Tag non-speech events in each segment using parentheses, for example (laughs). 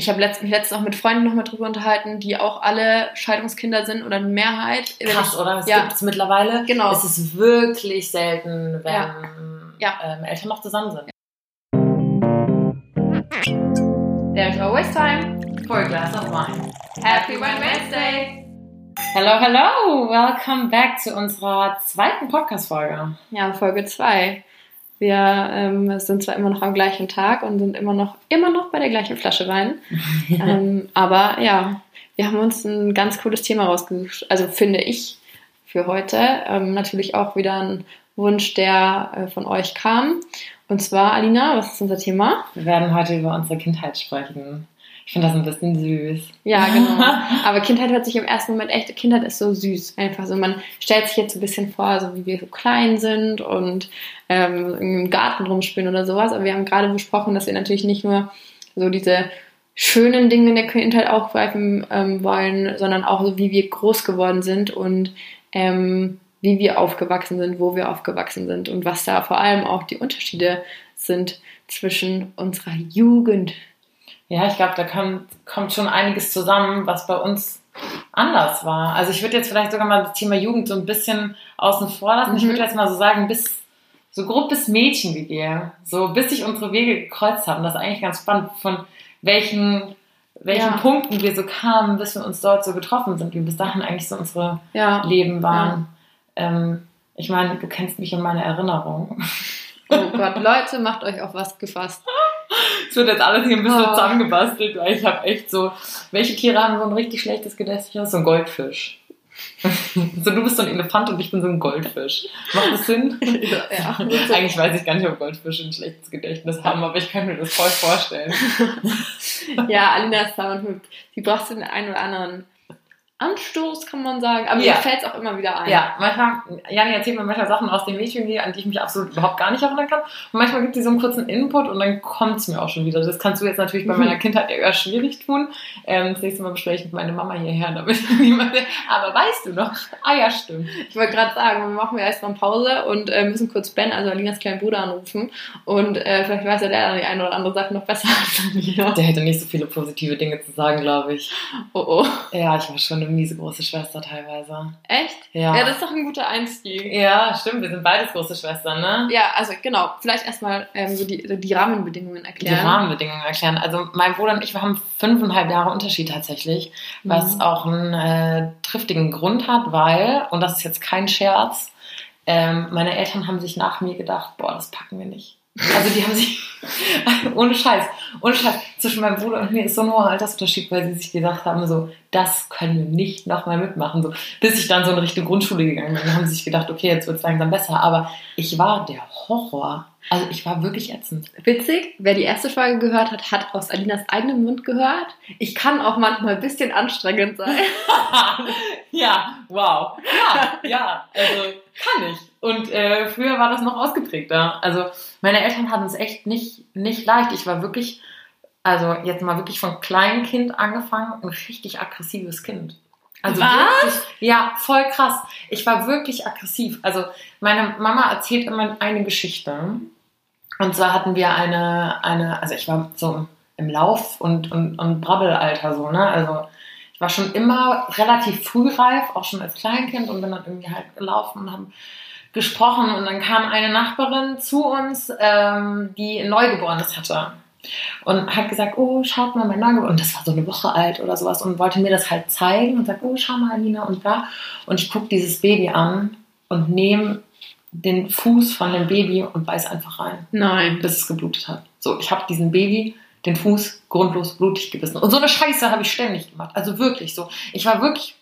ich habe letzt, mich letztens auch mit Freunden nochmal drüber unterhalten, die auch alle Scheidungskinder sind oder eine Mehrheit. Krass, oder? Das ja. gibt es mittlerweile. Genau. Es ist wirklich selten, wenn Ja. Ja. Ähm, Eltern noch zusammen sind. There's always time. For a glass of wine. Happy Wine Wednesday! Hello, hello! Welcome back zu unserer zweiten Podcast-Folge. Ja, Folge 2. Wir ähm, sind zwar immer noch am gleichen Tag und sind immer noch, immer noch bei der gleichen Flasche Wein. (laughs) ähm, aber ja, wir haben uns ein ganz cooles Thema rausgesucht. Also finde ich für heute. Ähm, natürlich auch wieder ein Wunsch, der äh, von euch kam. Und zwar, Alina, was ist unser Thema? Wir werden heute über unsere Kindheit sprechen. Ich finde das ein bisschen süß. Ja, genau. (laughs) Aber Kindheit hört sich im ersten Moment echt, Kindheit ist so süß. Einfach so, man stellt sich jetzt so ein bisschen vor, so wie wir so klein sind und ähm, im Garten rumspielen oder sowas. Aber wir haben gerade besprochen, dass wir natürlich nicht nur so diese schönen Dinge in der Kindheit aufgreifen ähm, wollen, sondern auch so, wie wir groß geworden sind und ähm, wie wir aufgewachsen sind, wo wir aufgewachsen sind und was da vor allem auch die Unterschiede sind zwischen unserer Jugend. Ja, ich glaube, da kommt, kommt schon einiges zusammen, was bei uns anders war. Also ich würde jetzt vielleicht sogar mal das Thema Jugend so ein bisschen außen vor lassen. Ich Mhm. würde jetzt mal so sagen, bis so grob bis Mädchengehe, so bis sich unsere Wege gekreuzt haben. Das ist eigentlich ganz spannend, von welchen, welchen Ja. Punkten wir so kamen, bis wir uns dort so getroffen sind, wie bis dahin eigentlich so unsere Ja. Leben waren. Ähm, ich meine, du kennst mich in meiner Erinnerung. Oh Gott, Leute, macht euch auf was gefasst. Es wird jetzt alles hier ein bisschen Oh. zusammengebastelt, weil ich habe echt so, welche Tiere haben so ein richtig schlechtes Gedächtnis? So ein Goldfisch. (laughs) so, du bist so ein Elefant und ich bin so ein Goldfisch. Macht das Sinn? (laughs) Ja. (laughs) Eigentlich weiß ich gar nicht, ob Goldfische ein schlechtes Gedächtnis haben, aber ich kann mir das voll vorstellen. Ja, Alina ist da und sie braucht den einen oder anderen Anstoß, kann man sagen. Aber Ja. mir fällt es auch immer wieder ein. Ja, manchmal, Jani erzählt mir manchmal Sachen aus dem Mädchen, an die ich mich absolut überhaupt gar nicht erinnern kann. Und manchmal gibt sie so einen kurzen Input und dann kommt es mir auch schon wieder. Das kannst du jetzt natürlich bei meiner Kindheit eher schwierig tun. Ähm, das nächste Mal bestelle ich meine Mama hierher, damit (laughs) niemand. Aber weißt du noch? Ah ja, stimmt. Ich wollte gerade sagen, wir machen wir erstmal Pause und äh, müssen kurz Ben, also Alinas kleinen Bruder, anrufen. Und äh, vielleicht weiß ja der dann die eine oder andere Sache noch besser (laughs) als Alina. Der hätte nicht so viele positive Dinge zu sagen, glaube ich. Oh oh. Ja, ich war schon eine miese große Schwester teilweise. Echt? Ja. Ja, das ist doch ein guter Einstieg. Ja, stimmt. Wir sind beides große Schwestern, ne? Ja, also genau, vielleicht erstmal ähm, so die, die Rahmenbedingungen Die erklären. Rahmenbedingungen erklären. Also mein Bruder und ich, wir haben fünfeinhalb Jahre Unterschied tatsächlich, was Mhm. auch einen äh, triftigen Grund hat, weil, und das ist jetzt kein Scherz, ähm, meine Eltern haben sich nach mir gedacht, boah, das packen wir nicht. Also die haben sich, (laughs) ohne Scheiß, ohne Scheiß, zwischen meinem Bruder und mir ist so ein hoher Altersunterschied, weil sie sich gedacht haben, so, das können wir nicht nochmal mitmachen. So, bis ich dann so in Richtung Grundschule gegangen bin, haben sie sich gedacht, okay, jetzt wird es langsam besser. Aber ich war der Horror. Also ich war wirklich ätzend. Witzig, wer die erste Folge gehört hat, hat aus Alinas eigenem Mund gehört. Ich kann auch manchmal ein bisschen anstrengend sein. (laughs) ja, wow. Ja, ja, also kann ich. Und äh, früher war das noch ausgeprägter. Also meine Eltern hatten es echt nicht, nicht leicht. Ich war wirklich, also jetzt mal wirklich von kleinem Kind angefangen, ein richtig aggressives Kind. Also Was? wirklich, ja, voll krass. Ich war wirklich aggressiv. Also meine Mama erzählt immer eine Geschichte. Und zwar hatten wir eine, eine, also ich war so im Lauf- und, und, und Brabbelalter so, ne? Also ich war schon immer relativ frühreif, auch schon als Kleinkind und bin dann irgendwie halt gelaufen und haben gesprochen und dann kam eine Nachbarin zu uns, ähm, die ein Neugeborenes hatte und hat gesagt, oh, schaut mal, mein Neugeborenes, und das war so eine Woche alt oder sowas und wollte mir das halt zeigen und sagt, oh, schau mal, Alina und da und ich gucke dieses Baby an und nehme den Fuß von dem Baby und beiß einfach rein Nein. bis es geblutet hat. So, ich habe diesem Baby den Fuß grundlos blutig gebissen. Und so eine Scheiße habe ich ständig gemacht. Also wirklich so. Ich war wirklich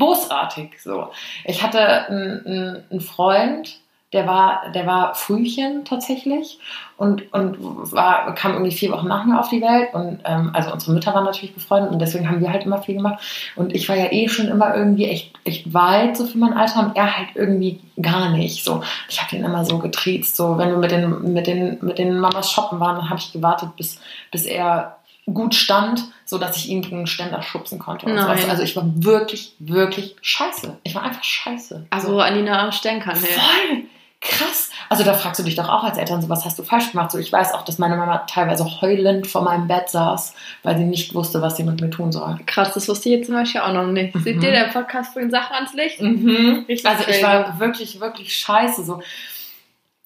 bosartig. So. Ich hatte einen, einen- Freund, der war, der war Frühchen tatsächlich und, und war, kam irgendwie vier Wochen nach mir auf die Welt. Und ähm, also unsere Mütter waren natürlich befreundet und deswegen haben wir halt immer viel gemacht. Und ich war ja eh schon immer irgendwie echt, echt weit so für mein Alter und er halt irgendwie gar nicht. So. Ich habe ihn immer so getriezt. So, wenn wir mit den, mit den, mit den Mamas shoppen waren, dann habe ich gewartet, bis, bis er gut stand, so dass ich ihn gegen einen Ständer schubsen konnte. Und Nein. Also ich war wirklich, wirklich scheiße. Ich war einfach scheiße. Also Alina Sternkanne. Voll! Krass. Also da fragst du dich doch auch als Eltern, so was hast du falsch gemacht? So, ich weiß auch, dass meine Mama teilweise heulend vor meinem Bett saß, weil sie nicht wusste, was sie mit mir tun soll. Krass, das wusste ich jetzt zum Beispiel auch noch nicht. Mhm. Seht ihr, der Podcast bringt Sachen ans Licht? Mhm. Also ich war wirklich, wirklich scheiße. So.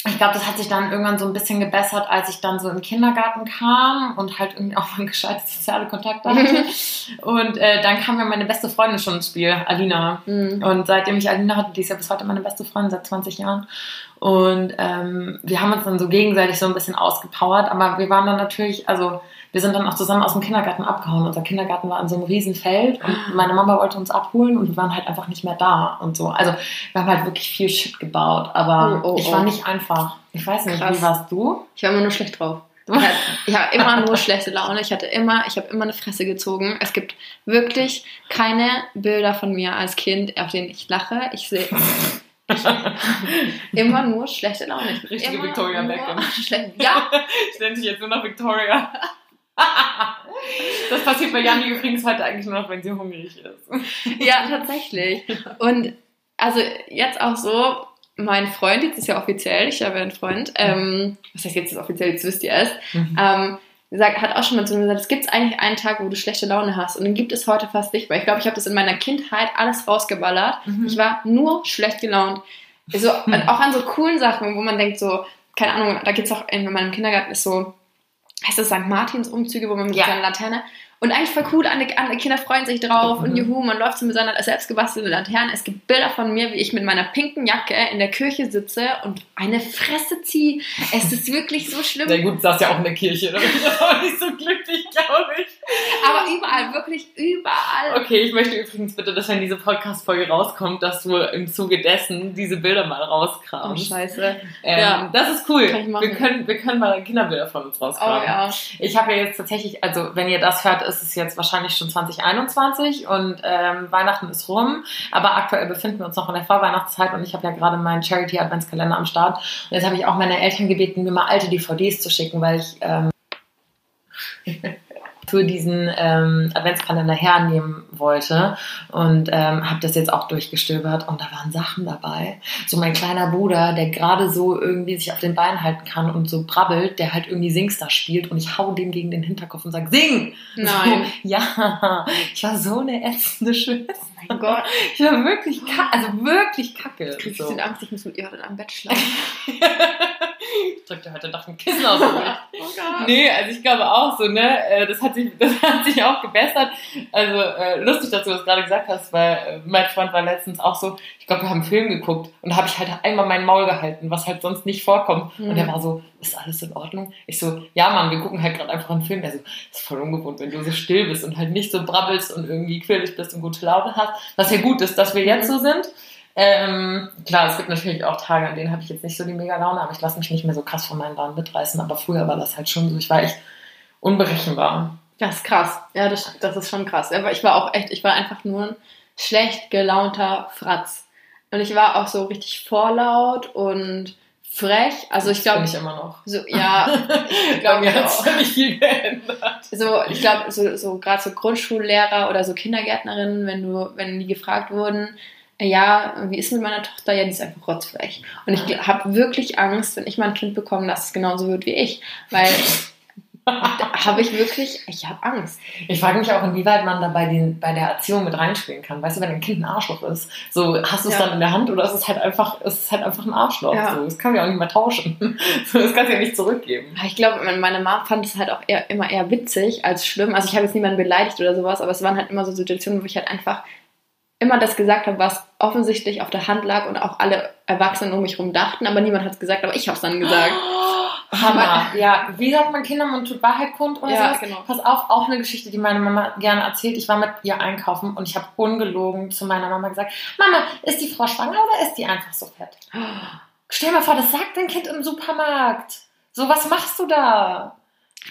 Ich glaube, das hat sich dann irgendwann so ein bisschen gebessert, als ich dann so im Kindergarten kam und halt irgendwie auch mal gescheite soziale Kontakte (laughs) hatte. und äh, dann kam ja meine beste Freundin schon ins Spiel, Alina. Mhm. Und seitdem ich Alina hatte, die ist ja bis heute meine beste Freundin, seit 20 Jahren. Und ähm, wir haben uns dann so gegenseitig so ein bisschen ausgepowert, aber wir waren dann natürlich, also wir sind dann auch zusammen aus dem Kindergarten abgehauen. Unser Kindergarten war in so einem riesen Feld und meine Mama wollte uns abholen und wir waren halt einfach nicht mehr da und so. Also wir haben halt wirklich viel Shit gebaut, aber Oh, oh, ich oh. war nicht einfach. Ich weiß nicht, Krass. wie warst du? Ich war immer nur schlecht drauf. Ich habe immer nur schlechte Laune. Ich hatte immer, ich habe immer eine Fresse gezogen. Es gibt wirklich keine Bilder von mir als Kind, auf denen ich lache. Ich sehe immer nur schlechte Laune. Ich bin Richtige Victoria Beckham. (laughs) Ja, Ich nenne dich jetzt nur noch Victoria. (laughs) das passiert bei Janni übrigens heute eigentlich nur noch, wenn sie hungrig ist. ja, tatsächlich. Und also jetzt auch so, mein Freund, jetzt ist ja offiziell, ich habe ja einen Freund, ähm, was heißt jetzt ist offiziell, jetzt wisst ihr es, ähm, sagt, hat auch schon mal zu mir gesagt, es gibt eigentlich einen Tag, wo du schlechte Laune hast und den gibt es heute fast nicht, weil ich glaube, ich habe das in meiner Kindheit alles rausgeballert. Mhm. Ich war nur schlecht gelaunt. So, und auch an so coolen Sachen, wo man denkt so, keine Ahnung, da gibt es auch in meinem Kindergarten ist so, heißt das St. Martins Umzüge, wo man mit Ja. seiner Laterne und eigentlich voll cool, alle, alle Kinder freuen sich drauf und Mhm. juhu, man läuft so mit seiner selbstgebastelten Laterne. Es gibt Bilder von mir, wie ich mit meiner pinken Jacke in der Kirche sitze und eine Fresse ziehe. Es ist wirklich so schlimm. Sehr gut, saß ja auch in der Kirche. Da bin ich auch nicht so glücklich, glaube ich. Aber überall, wirklich überall. Okay, ich möchte übrigens bitte, dass wenn diese Podcast-Folge rauskommt, dass du im Zuge dessen diese Bilder mal Oh, rauskramst. scheiße. ähm, Ja. Das ist cool. Wir, können, wir können mal Kinderbilder von uns Oh rauskramen. ja. Ich habe ja jetzt tatsächlich, also wenn ihr das hört, ist es jetzt wahrscheinlich schon 2021 und ähm, Weihnachten ist rum, aber aktuell befinden wir uns noch in der Vorweihnachtszeit und ich habe ja gerade meinen Charity Adventskalender am Start. Und jetzt habe ich auch meine Eltern gebeten, mir mal alte DVDs zu schicken, weil ich ähm, (laughs) für diesen ähm, Adventskalender hernehmen wollte und ähm, habe das jetzt auch durchgestöbert und da waren Sachen dabei. So mein kleiner Bruder, der gerade so irgendwie sich auf den Beinen halten kann und so brabbelt, der halt irgendwie Singstar spielt und ich hau dem gegen den Hinterkopf und sag Sing! Nein. So, (laughs) ja, ich war so eine ätzende Schwester. Mein Gott. Ich war wirklich kacke, also wirklich kacke. Ich krieg So. so. Angst, ich muss mit ihr heute am Bett schlafen. (laughs) ich drückte heute Nacht ein Kissen mich. (laughs) Oh Gott. Nee, also ich glaube auch so, ne, äh, das hat sich, (laughs) das hat sich auch gebessert. Also äh, lustig, dass du das gerade gesagt hast, weil äh, mein Freund war letztens auch so, ich glaube, wir haben einen Film geguckt und da habe ich halt einmal mein Maul gehalten, was halt sonst nicht vorkommt. Und Mhm. er war so, ist alles in Ordnung? Ich so, ja Mann, wir gucken halt gerade einfach einen Film. Der so, ist voll ungewohnt, wenn du so still bist und halt nicht so brabbelst und irgendwie quirlig bist und gute Laune hast. Was ja gut ist, dass wir jetzt so sind. Ähm, klar, es gibt natürlich auch Tage, an denen habe ich jetzt nicht so die mega Laune, aber ich lasse mich nicht mehr so krass von meinen Launen mitreißen. Aber früher war das halt schon so, ich war echt unberechenbar. Das ist krass. Ja, das, das ist schon krass. Aber ich war auch echt, ich war einfach nur ein schlecht gelaunter Fratz. Und ich war auch so richtig vorlaut und frech. Also ich glaube, ich immer noch. so, ja, ich (laughs) glaube mir hat sich nicht viel geändert. So, ich glaube, so, so gerade so Grundschullehrer oder so Kindergärtnerinnen, wenn du, wenn die gefragt wurden, äh, ja, wie ist mit meiner Tochter? Ja, die ist einfach rotzfrech. Und ich habe wirklich Angst, wenn ich mal ein Kind bekomme, dass es genauso wird wie ich. Weil (laughs) habe ich wirklich, ich habe Angst. Ich frage mich auch, inwieweit man da bei, den, bei der Erziehung mit reinspielen kann. Weißt du, wenn ein Kind ein Arschloch ist, so hast du es Ja. dann in der Hand oder ist es halt einfach, ist es halt einfach ein Arschloch. Ja. So, das kann man ja auch nicht mehr tauschen. (laughs) So, das kannst du ja nicht zurückgeben. Ich glaube, meine Mama fand es halt auch eher, immer eher witzig als schlimm. Also ich habe jetzt niemanden beleidigt oder sowas, aber es waren halt immer so Situationen, wo ich halt einfach immer das gesagt habe, was offensichtlich auf der Hand lag und auch alle Erwachsenen um mich herum dachten, aber niemand hat es gesagt, aber ich habe es dann gesagt. (gasps) (gasps) Hammer. (laughs) Ja, wie sagt man Kindermund tut Wahrheit kund oder Ja, sowas? genau. Pass auf, auch eine Geschichte, die meine Mama gerne erzählt. Ich war mit ihr einkaufen und ich habe ungelogen zu meiner Mama gesagt, Mama, ist die Frau schwanger oder ist die einfach so fett? (gasps) Stell dir mal vor, das sagt dein Kind im Supermarkt. So, was machst du da?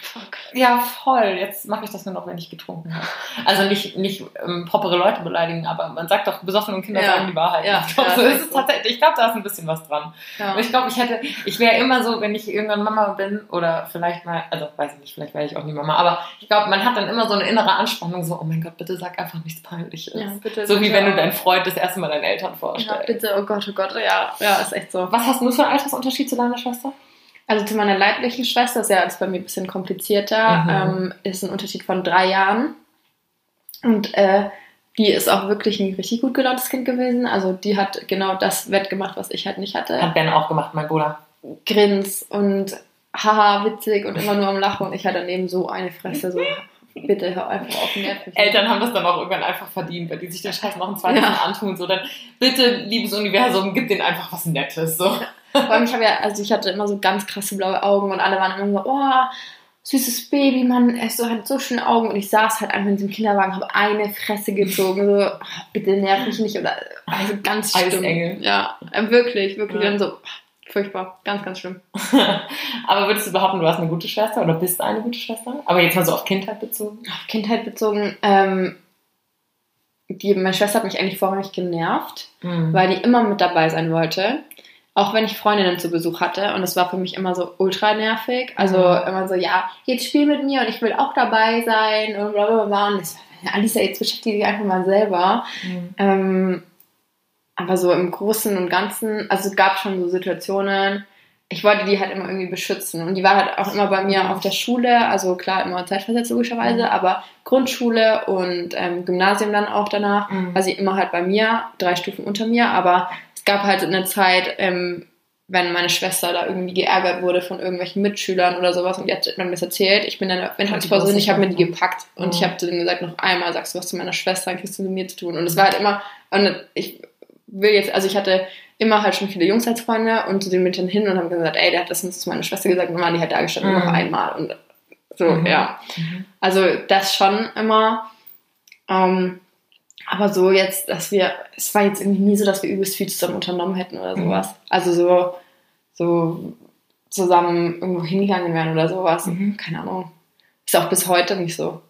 Fuck. Ja, voll. Jetzt mache ich das nur noch, wenn ich getrunken habe. Also nicht, nicht ähm, propere Leute beleidigen, aber man sagt doch, besoffene Kinder Ja. sagen die Wahrheit. Ja, Ich glaube, ja, so ist es so. tatsächlich. Ich glaube, da ist ein bisschen was dran. Ja. Ich glaube, ich hätte, ich wäre immer so, wenn ich irgendwann Mama bin oder vielleicht mal, also weiß ich nicht, vielleicht wäre ich auch nie Mama, aber ich glaube, man hat dann immer so eine innere Anspannung, so, oh mein Gott, bitte sag einfach nichts Peinliches. Ja, bitte, so wie bitte wenn du deinen Freund das erste Mal deinen Eltern Ja, vorstellst. bitte, oh Gott, oh Gott, ja, ja, ist echt so. Was hast du für einen Altersunterschied zu deiner Schwester? Also zu meiner leiblichen Schwester ist ja alles bei mir ein bisschen komplizierter. Mhm. Ähm, ist ein Unterschied von drei Jahren. Und äh, die ist auch wirklich ein richtig gut gelauntes Kind gewesen. Also die hat genau das wettgemacht, was ich halt nicht hatte. Hat Ben auch gemacht, mein Bruder. Grins und haha, witzig und immer nur am Lachen. Und ich hatte daneben so eine Fresse, so bitte hör einfach auf, nerv mich nicht. Eltern haben das dann auch irgendwann einfach verdient, wenn die sich den Scheiß noch ein zweites Ja. Mal antun. So, dann bitte, liebes Universum, gib denen einfach was Nettes. So. Vor allem, ich habe ja, also ich hatte immer so ganz krasse blaue Augen und alle waren immer so, oh, süßes Baby, Mann, er so, hat so schöne Augen. Und ich saß halt einfach in diesem Kinderwagen, habe eine Fresse gezogen, so, oh, bitte nerv mich nicht. Oder, also ganz schlimm. Eisengel. Ja, äh, wirklich, wirklich. Ja. Dann so, furchtbar, ganz, ganz schlimm. (laughs) Aber würdest du behaupten, du hast eine gute Schwester oder bist eine gute Schwester? Aber jetzt mal so auf Kindheit bezogen. Auf Kindheit bezogen, ähm, die, meine Schwester hat mich eigentlich vorrangig genervt. Mhm. weil die immer mit dabei sein wollte. Auch wenn ich Freundinnen zu Besuch hatte. Und das war für mich immer so ultra nervig. Also Mhm. immer so, ja, jetzt spiel mit mir und ich will auch dabei sein und bla bla bla. Und ich so, Alisa, jetzt beschäftige dich einfach mal selber. Mhm. Ähm, aber so im Großen und Ganzen, also es gab schon so Situationen, ich wollte die halt immer irgendwie beschützen. Und die war halt auch immer bei mir auf der Schule, also klar, immer zeitversetzt logischerweise, Mhm. aber Grundschule und ähm, Gymnasium dann auch danach Mhm. war sie immer halt bei mir, drei Stufen unter mir, aber es gab halt eine Zeit, ähm, wenn meine Schwester da irgendwie geärgert wurde von irgendwelchen Mitschülern oder sowas und die hat mir das erzählt, ich bin dann Mittagspause und ich habe mir die gepackt und Mhm. ich habe zu denen gesagt, noch einmal sagst du was zu meiner Schwester, dann kriegst du mit mir zu tun. Und es war halt immer, und ich will jetzt, also ich hatte immer halt schon viele Jungs als Freunde und zu denen bin ich dann hin und habe gesagt, ey, der hat das zu meiner Schwester gesagt und dann waren die halt da gestanden, Mhm. noch einmal und so, Mhm. ja. Mhm. Also das schon immer. Ähm, aber so jetzt, dass wir, es war jetzt irgendwie nie so, dass wir übelst viel zusammen unternommen hätten oder Mhm. sowas. Also so, so zusammen irgendwo hingegangen wären oder sowas. Mhm. Keine Ahnung. Ist auch bis heute nicht so.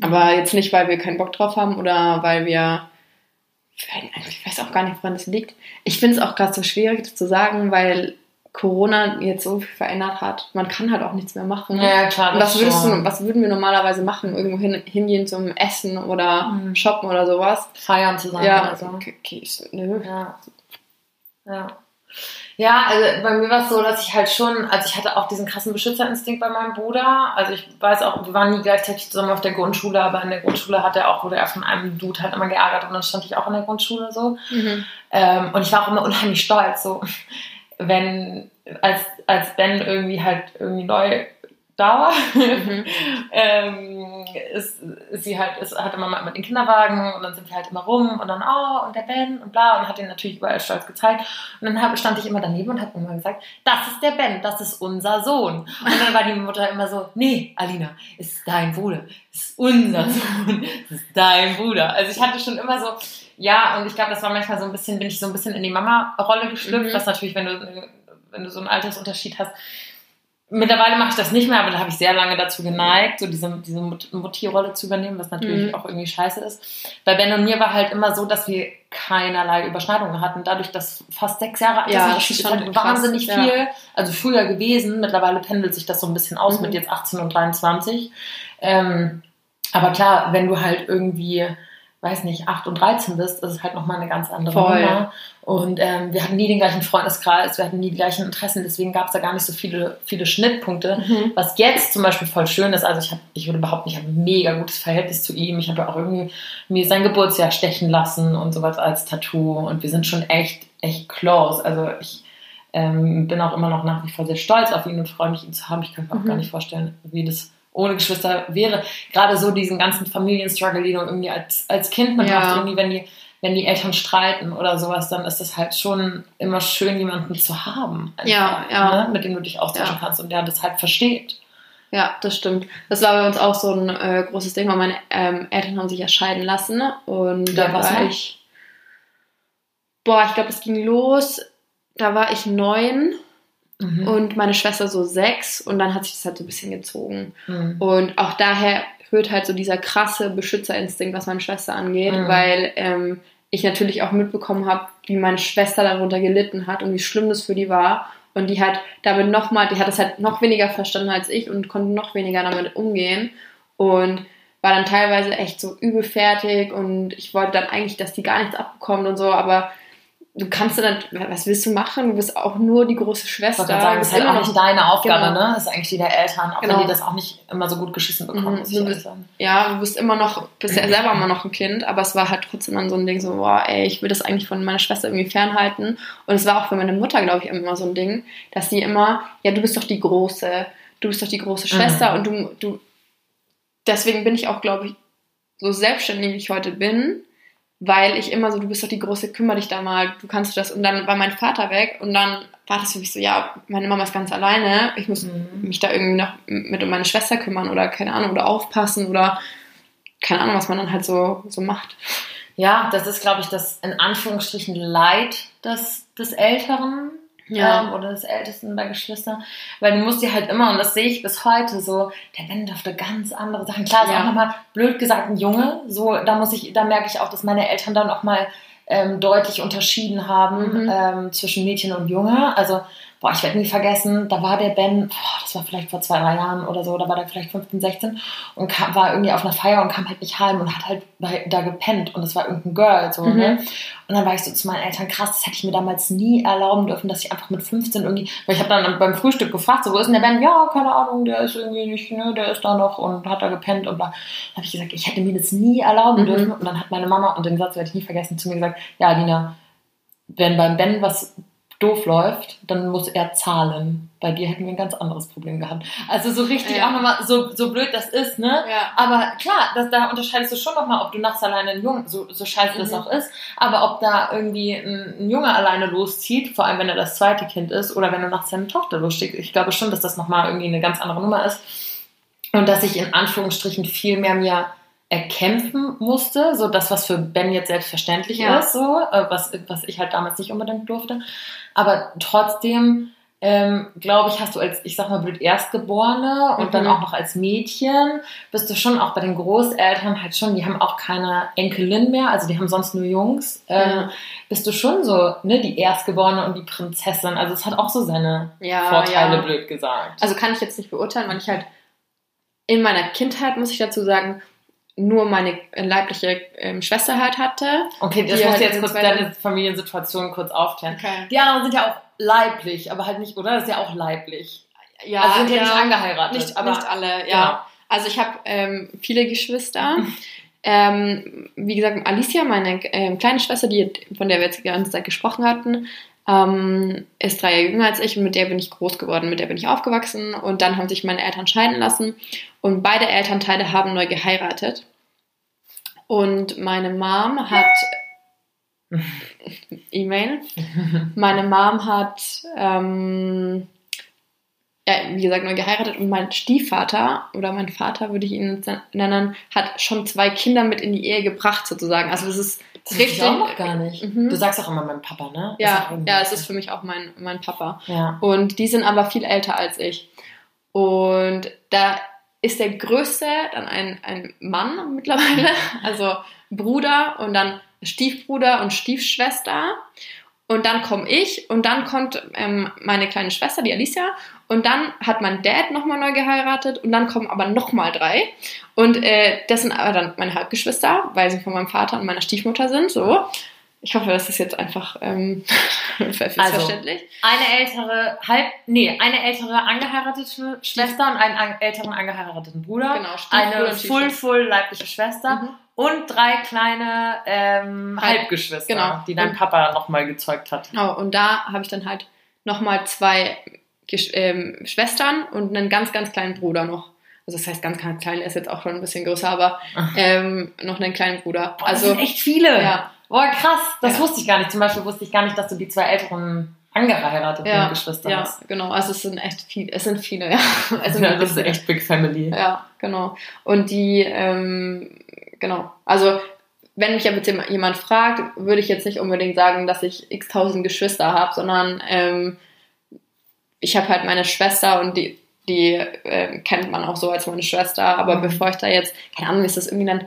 Aber jetzt nicht, weil wir keinen Bock drauf haben oder weil wir, ich weiß auch gar nicht, woran das liegt. Ich finde es auch gerade so schwierig das zu sagen, weil Corona jetzt so viel verändert hat. Man kann halt auch nichts mehr machen. Ja, klar. Das was, würdest schon. du, was würden wir normalerweise machen? Irgendwo hin, hingehen zum Essen oder Mhm. shoppen oder sowas? Feiern zusammen Ja, oder so. okay, okay, ich- nö. Ja. Ja. Ja, also bei mir war es so, dass ich halt schon, also ich hatte auch diesen krassen Beschützerinstinkt bei meinem Bruder. Also ich weiß auch, wir waren nie gleichzeitig zusammen auf der Grundschule, aber in der Grundschule hat er auch, wurde er von einem Dude halt immer geärgert und dann stand ich auch in der Grundschule so. Mhm. Ähm, und ich war auch immer unheimlich stolz, so wenn, als, als Ben irgendwie halt irgendwie neu da war, Mhm. (laughs) ähm, ist, ist sie halt, ist, hatte Mama immer den Kinderwagen und dann sind wir halt immer rum und dann, oh, und der Ben und bla und hat ihn natürlich überall stolz gezeigt. Und dann hab, stand ich immer daneben und habe immer gesagt, das ist der Ben, das ist unser Sohn. Und dann war die Mutter immer so, nee, Alina, ist dein Bruder, ist unser (laughs) Sohn, ist dein Bruder. Also ich hatte schon immer so, ja, und ich glaube, das war manchmal so ein bisschen, bin ich so ein bisschen in die Mama-Rolle geschlüpft, Mhm. was natürlich, wenn du, wenn du so einen Altersunterschied hast, Mittlerweile mache ich das nicht mehr, aber da habe ich sehr lange dazu geneigt, so diese, diese Mut- Mutti-Rolle zu übernehmen, was natürlich Mhm. auch irgendwie scheiße ist. Bei Ben und mir war halt immer so, dass wir keinerlei Überschneidungen hatten. Dadurch, dass fast sechs Jahre Ja, das das ist ist halt krass, wahnsinnig ja. viel. Also früher gewesen, mittlerweile pendelt sich das so ein bisschen aus Mhm. mit jetzt 18 und 23. Ähm, aber klar, wenn du halt irgendwie, weiß nicht, 8 und 13 bist, ist es halt nochmal eine ganz andere Voll. Nummer. Und ähm, wir hatten nie den gleichen Freundeskreis, wir hatten nie die gleichen Interessen, deswegen gab es da gar nicht so viele, viele Schnittpunkte. Mhm. Was jetzt zum Beispiel voll schön ist, also ich habe, ich würde behaupten, ich habe ein mega gutes Verhältnis zu ihm. Ich habe ja auch irgendwie mir sein Geburtsjahr stechen lassen und sowas als Tattoo und wir sind schon echt, echt close. Also ich ähm, bin auch immer noch nach wie vor sehr stolz auf ihn und freue mich, ihn zu haben. Ich kann mir auch Mhm. gar nicht vorstellen, wie das ohne Geschwister wäre. Gerade so diesen ganzen Familienstruggle, den du irgendwie als, als Kind mit Ja. irgendwie, wenn die, wenn die Eltern streiten oder sowas, dann ist es halt schon immer schön, jemanden zu haben. Ja, ja. Ne? Mit dem du dich austauschen Ja. kannst und der das halt versteht. Ja, das stimmt. Das war bei uns auch so ein äh, großes Ding, weil meine ähm, Eltern haben sich ja scheiden lassen und Ja, da war ich. Boah, ich glaube, es ging los. Da war ich neun Mhm. Und meine Schwester so sechs und dann hat sich das halt so ein bisschen gezogen. Mhm. Und auch daher rührt halt so dieser krasse Beschützerinstinkt, was meine Schwester angeht, Mhm. weil ähm, ich natürlich auch mitbekommen habe, wie meine Schwester darunter gelitten hat und wie schlimm das für die war. Und die hat damit nochmal, die hat das halt noch weniger verstanden als ich und konnte noch weniger damit umgehen. Und war dann teilweise echt so übel fertig und ich wollte dann eigentlich, dass die gar nichts abbekommt und so, aber du kannst dann, was willst du machen? Du bist auch nur die große Ich Schwester. gerade sagen, das ist halt auch nicht deine Aufgabe, Genau. ne? Das ist eigentlich die der Eltern, auch Genau. wenn die das auch nicht immer so gut geschissen bekommen, Mhm. muss ich Du bist- sagen. ja, du bist immer noch, bist ja selber immer noch ein Kind, aber es war halt trotzdem dann so ein Ding, so, boah, ey, ich will das eigentlich von meiner Schwester irgendwie fernhalten. Und es war auch für meine Mutter, glaube ich, immer so ein Ding, dass die immer, ja, du bist doch die Große, du bist doch die große Schwester Mhm. und du, du, deswegen bin ich auch, glaube ich, so selbstständig, wie ich heute bin, weil ich immer so, du bist doch die Große, kümmere dich da mal, du kannst das. Und dann war mein Vater weg und dann war das für mich so, ja, meine Mama ist ganz alleine, ich muss Mhm. mich da irgendwie noch mit um meine Schwester kümmern oder keine Ahnung, oder aufpassen oder keine Ahnung, was man dann halt so, so macht. Ja, das ist, glaube ich, das in Anführungsstrichen Leid des, des Älteren ähm, oder des Ältesten bei Geschwistern. Weil du musst dir halt immer, und das sehe ich bis heute so, der Ben durfte ganz andere Sachen. Klar, ist Ja. auch nochmal blöd gesagt ein Junge. So, da muss ich, da merke ich auch, dass meine Eltern dann auch mal ähm, deutlich unterschieden haben Mhm. ähm, zwischen Mädchen und Junge. Also, boah, ich werde nie vergessen, da war der Ben, boah, das war vielleicht vor zwei, drei Jahren oder so, da war der vielleicht 15, 16 und kam, war irgendwie auf einer Feier und kam halt nicht heim und hat halt bei, da gepennt und es war irgendein Girl, so, Mhm. ne? Und dann war ich so zu meinen Eltern, krass, das hätte ich mir damals nie erlauben dürfen, dass ich einfach mit 15 irgendwie, weil ich habe dann beim Frühstück gefragt, so, wo ist denn der Ben? Ja, keine Ahnung, der ist irgendwie nicht, ne, der ist da noch und hat da gepennt und bla. Dann habe ich gesagt, ich hätte mir das nie erlauben Mhm. dürfen. Und dann hat meine Mama, und den Satz werde ich nie vergessen, zu mir gesagt, ja, Lina, wenn beim Ben was doof läuft, dann muss er zahlen. Bei dir hätten wir ein ganz anderes Problem gehabt. Also so richtig Ja. auch nochmal, so, so blöd das ist, ne? Ja. Aber klar, das, da unterscheidest du schon nochmal, ob du nachts alleine einen Jungen, so, so scheiße das Mhm. auch ist, aber ob da irgendwie ein, ein Junge alleine loszieht, vor allem wenn er das zweite Kind ist, oder wenn du nachts deine Tochter losschickst. Ich glaube schon, dass das nochmal irgendwie eine ganz andere Nummer ist. Und dass ich in Anführungsstrichen viel mehr mir erkämpfen musste, so das, was für Ben jetzt selbstverständlich Ja. ist, so, äh, was, was ich halt damals nicht unbedingt durfte. Aber trotzdem, ähm, glaube ich, hast du als, ich sag mal blöd, Erstgeborene und Mhm. dann auch noch als Mädchen, bist du schon auch bei den Großeltern halt schon, die haben auch keine Enkelin mehr, also die haben sonst nur Jungs, ähm, Ja. bist du schon so, ne, die Erstgeborene und die Prinzessin. Also es hat auch so seine Ja, Vorteile, ja. blöd gesagt. Also kann ich jetzt nicht beurteilen, weil ich halt in meiner Kindheit, muss ich dazu sagen, nur meine leibliche ähm, Schwester halt hatte. Okay, das musst halt du jetzt kurz deine Familiensituation kurz aufklären. Okay. Die anderen sind ja auch leiblich, aber halt nicht, oder? Das ist ja auch leiblich. Ja, also sind ja, nicht angeheiratet. Nicht, aber nicht alle, ja. Genau. Also ich habe ähm, viele Geschwister. (laughs) ähm, wie gesagt, Alicia, meine ähm, kleine Schwester, die, von der wir jetzt die ganze Zeit gesprochen hatten, ähm, ist drei Jahre jünger als ich und mit der bin ich groß geworden, mit der bin ich aufgewachsen und dann haben sich meine Eltern scheiden lassen und beide Elternteile haben neu geheiratet. Und meine Mom hat (laughs) E-Mail. Meine Mom hat, ähm, ja, wie gesagt, neu geheiratet und mein Stiefvater oder mein Vater, würde ich ihn nennen, hat schon zwei Kinder mit in die Ehe gebracht, sozusagen. Also das ist Das ich auch noch gar nicht. Mhm. Du sagst auch immer mein Papa, ne? Ja, ja, es ist für mich auch mein, mein Papa. Ja. Und die sind aber viel älter als ich. Und da ist der Größte dann ein, ein Mann mittlerweile, (laughs) also Bruder und dann Stiefbruder und Stiefschwester. Und dann komme ich und dann kommt ähm, meine kleine Schwester, die Alicia. Und dann hat mein Dad nochmal neu geheiratet und dann kommen aber nochmal drei. Und äh, das sind aber dann meine Halbgeschwister, weil sie von meinem Vater und meiner Stiefmutter sind. So. Ich hoffe, das ist jetzt einfach ähm, (laughs) verständlich. Eine ältere, halb, nee, eine ältere angeheiratete Schwester und einen an, älteren angeheirateten Bruder. Genau, Stiefbruder eine full, full leibliche Schwester. Mhm. Und drei kleine ähm, Halb- Halbgeschwister, genau. die dein Papa nochmal gezeugt hat. Genau, und da habe ich dann halt nochmal zwei Gesch ähm, Schwestern und einen ganz, ganz kleinen Bruder noch. Also das heißt ganz, ganz klein, er ist jetzt auch schon ein bisschen größer, aber (laughs) ähm, noch einen kleinen Bruder. Boah, das also sind echt viele. ja, Boah, krass. Das Ja. wusste ich gar nicht. Zum Beispiel wusste ich gar nicht, dass du die zwei älteren angeheirateten ja, Geschwister ja, hast. genau. Also es sind echt viele, es sind viele, ja. Es (laughs) sind Ja, das ist echt Big Family. Ja, genau. Und die, ähm, genau. Also, wenn mich jetzt jemand fragt, würde ich jetzt nicht unbedingt sagen, dass ich x tausend Geschwister habe, sondern ähm, ich habe halt meine Schwester und die, die äh, kennt man auch so als meine Schwester, aber mhm. bevor ich da jetzt, keine Ahnung, ist das irgendwie dann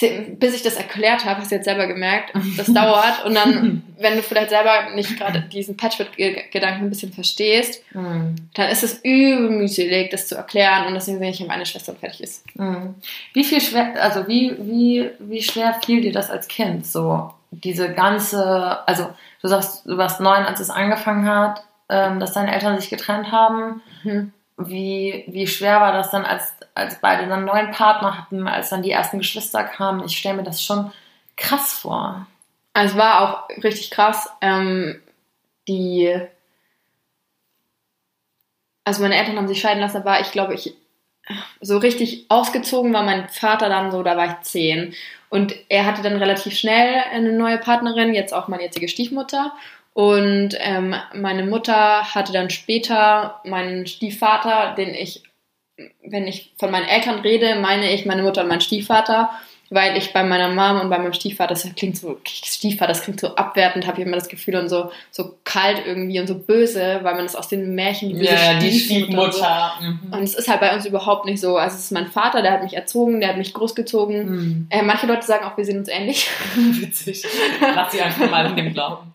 bis ich das erklärt habe, hast du jetzt selber gemerkt, (laughs) das dauert. Und dann, (laughs) wenn du vielleicht selber nicht gerade diesen Patchwork-Gedanken ein bisschen verstehst, mm. dann ist es übel mühselig, das zu erklären. Und deswegen sehe ich, wenn meine Schwester fertig ist. Mm. Wie viel schwer, also wie, wie, wie schwer fiel dir das als Kind? So, diese ganze, also du sagst, du warst neun, als es angefangen hat, ähm, dass deine Eltern sich getrennt haben. Mhm. Wie, wie schwer war das dann, als, als beide dann einen neuen Partner hatten, als dann die ersten Geschwister kamen? Ich stelle mir das schon krass vor. Also es war auch richtig krass. Ähm, die, also meine Eltern haben sich scheiden lassen, da war ich, glaube ich, so richtig ausgezogen war mein Vater dann so, da war ich zehn. Und er hatte dann relativ schnell eine neue Partnerin, jetzt auch meine jetzige Stiefmutter. Und ähm, meine Mutter hatte dann später meinen Stiefvater, den ich, wenn ich von meinen Eltern rede, meine ich meine Mutter und meinen Stiefvater weil ich bei meiner Mom und bei meinem Stiefvater, das klingt so, Stiefvater, das klingt so abwertend, habe ich immer das Gefühl und so, so kalt irgendwie und so böse, weil man das aus den Märchen, die böse ja, die Stiefmutter. Und, so. mhm. und es ist halt bei uns überhaupt nicht so. Also es ist mein Vater, der hat mich erzogen, der hat mich großgezogen. Mhm. Äh, manche Leute sagen auch, wir sehen uns ähnlich. (laughs) Witzig. Lass sie einfach mal in dem glauben.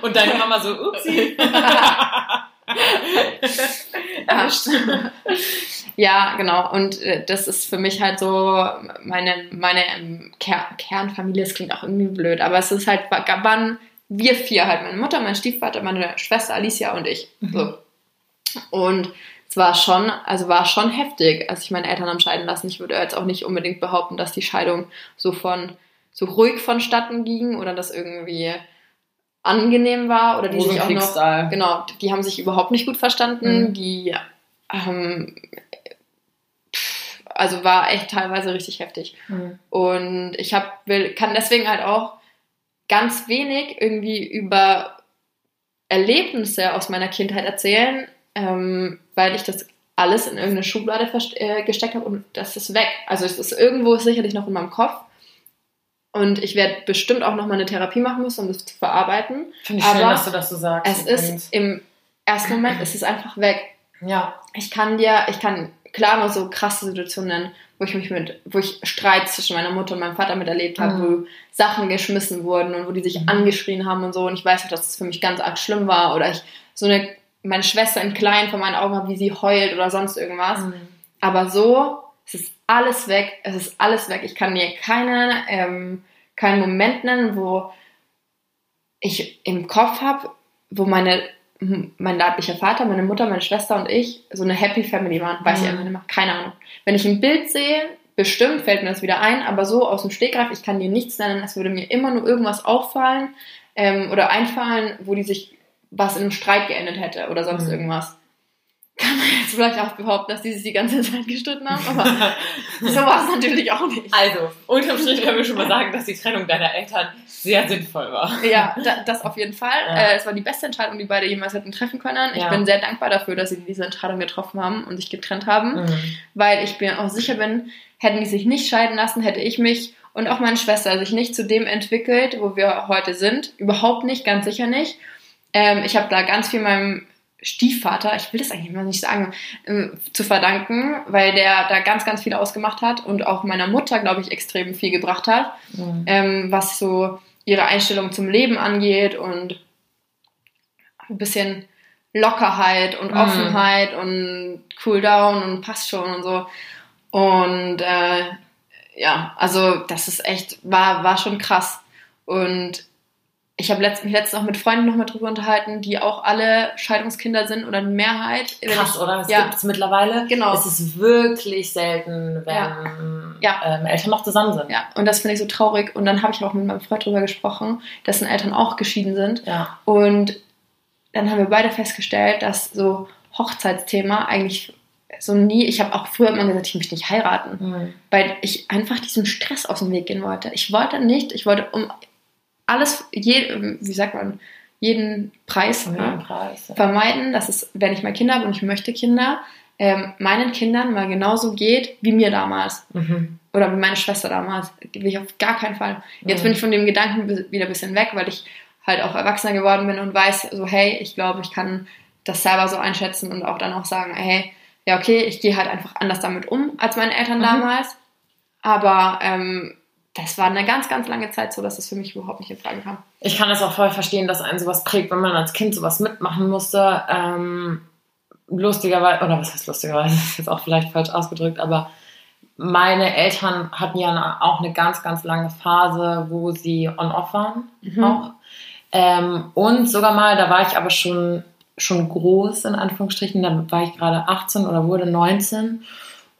Und deine Mama so, upsi. (laughs) (laughs) ja, genau. Und äh, das ist für mich halt so meine, meine ähm, Ker Kernfamilie. Das klingt auch irgendwie blöd, aber es ist halt, waren wir vier halt, meine Mutter, mein Stiefvater, meine Schwester Alicia und ich. Mhm. So. Und es war schon, also war schon heftig, als ich meine Eltern am Scheiden lassen. Ich würde jetzt auch nicht unbedingt behaupten, dass die Scheidung so von so ruhig vonstatten ging oder dass irgendwie angenehm war oder die sich auch noch genau, die haben sich überhaupt nicht gut verstanden. Mhm. Die ähm, also war echt teilweise richtig heftig. Mhm. Und ich hab, will, kann deswegen halt auch ganz wenig irgendwie über Erlebnisse aus meiner Kindheit erzählen, ähm, weil ich das alles in irgendeine Schublade äh, gesteckt habe und das ist weg. Also es ist irgendwo sicherlich noch in meinem Kopf. Und ich werde bestimmt auch noch mal eine Therapie machen müssen, um das zu verarbeiten. Finde ich Aber schön, dass du das so sagst. Es übrigens. ist im ersten Moment, es ist einfach weg. Ja. Ich kann dir, ich kann klar nur so krasse Situationen nennen, wo ich mich mit, wo ich Streit zwischen meiner Mutter und meinem Vater miterlebt habe, mhm. wo Sachen geschmissen wurden und wo die sich mhm. angeschrien haben und so. Und ich weiß auch, dass es das für mich ganz arg schlimm war. Oder ich so eine, meine Schwester in klein vor meinen Augen habe, wie sie heult oder sonst irgendwas. Mhm. Aber so, es ist alles weg, es ist alles weg. Ich kann dir keinen, ähm, keinen Moment nennen, wo ich im Kopf habe, wo meine mein leiblicher Vater, meine Mutter, meine Schwester und ich so eine Happy Family waren. Weiß mhm. ich einfach nicht mehr. Keine Ahnung. Wenn ich ein Bild sehe, bestimmt fällt mir das wieder ein, aber so aus dem Stegreif, ich kann dir nichts nennen, es würde mir immer nur irgendwas auffallen ähm, oder einfallen, wo die sich was in einem Streit geendet hätte oder sonst mhm. irgendwas kann man jetzt vielleicht auch behaupten, dass die sich die ganze Zeit gestritten haben, aber (laughs) so war es natürlich auch nicht. Also, unterm Strich können wir schon mal sagen, dass die Trennung deiner Eltern sehr sinnvoll war. Ja, das auf jeden Fall. Ja. Äh, es war die beste Entscheidung, die beide jemals hätten treffen können. Ich ja. bin sehr dankbar dafür, dass sie diese Entscheidung getroffen haben und sich getrennt haben, mhm. weil ich mir auch sicher bin, hätten die sich nicht scheiden lassen, hätte ich mich und auch meine Schwester sich nicht zu dem entwickelt, wo wir heute sind. Überhaupt nicht, ganz sicher nicht. Ähm, ich habe da ganz viel meinem Stiefvater, ich will das eigentlich mal nicht sagen, äh, zu verdanken, weil der da ganz, ganz viel ausgemacht hat und auch meiner Mutter, glaube ich, extrem viel gebracht hat, mhm. ähm, was so ihre Einstellung zum Leben angeht und ein bisschen Lockerheit und mhm. Offenheit und Cooldown und passt schon und so. Und äh, ja, also das ist echt, war, war schon krass. Und ich habe letzt, mich letztens auch mit Freunden nochmal drüber unterhalten, die auch alle Scheidungskinder sind oder eine Mehrheit. Krass, ich, oder? Das ja. gibt es mittlerweile. Genau. Es ist wirklich selten, wenn ja. Ja. Ähm, Eltern noch zusammen sind. Ja, und das finde ich so traurig. Und dann habe ich auch mit meinem Freund drüber gesprochen, dessen Eltern auch geschieden sind. Ja. Und dann haben wir beide festgestellt, dass so Hochzeitsthema eigentlich so nie, ich habe auch früher immer gesagt, ich möchte nicht heiraten, mhm. weil ich einfach diesem Stress aus dem Weg gehen wollte. Ich wollte nicht, ich wollte um alles, je, wie sagt man, jeden Preis, jeden ja, Preis ja. vermeiden, dass es, wenn ich mal Kinder habe und ich möchte Kinder, ähm, meinen Kindern mal genauso geht wie mir damals. Mhm. Oder wie meine Schwester damals. Will ich auf gar keinen Fall. Jetzt mhm. bin ich von dem Gedanken wieder ein bisschen weg, weil ich halt auch erwachsener geworden bin und weiß, so hey, ich glaube, ich kann das selber so einschätzen und auch dann auch sagen, hey, ja, okay, ich gehe halt einfach anders damit um als meine Eltern Mhm. damals. Aber ähm, das war eine ganz, ganz lange Zeit so, dass das für mich überhaupt nicht in Frage kam. Ich kann das auch voll verstehen, dass einen sowas prägt, wenn man als Kind sowas mitmachen musste. Ähm, lustigerweise, oder was heißt lustigerweise, (laughs) das ist jetzt auch vielleicht falsch ausgedrückt, aber meine Eltern hatten ja auch eine ganz, ganz lange Phase, wo sie on-off waren Mhm. auch. Ähm, und sogar mal, da war ich aber schon, schon groß, in Anführungsstrichen, da war ich gerade 18 oder wurde 19.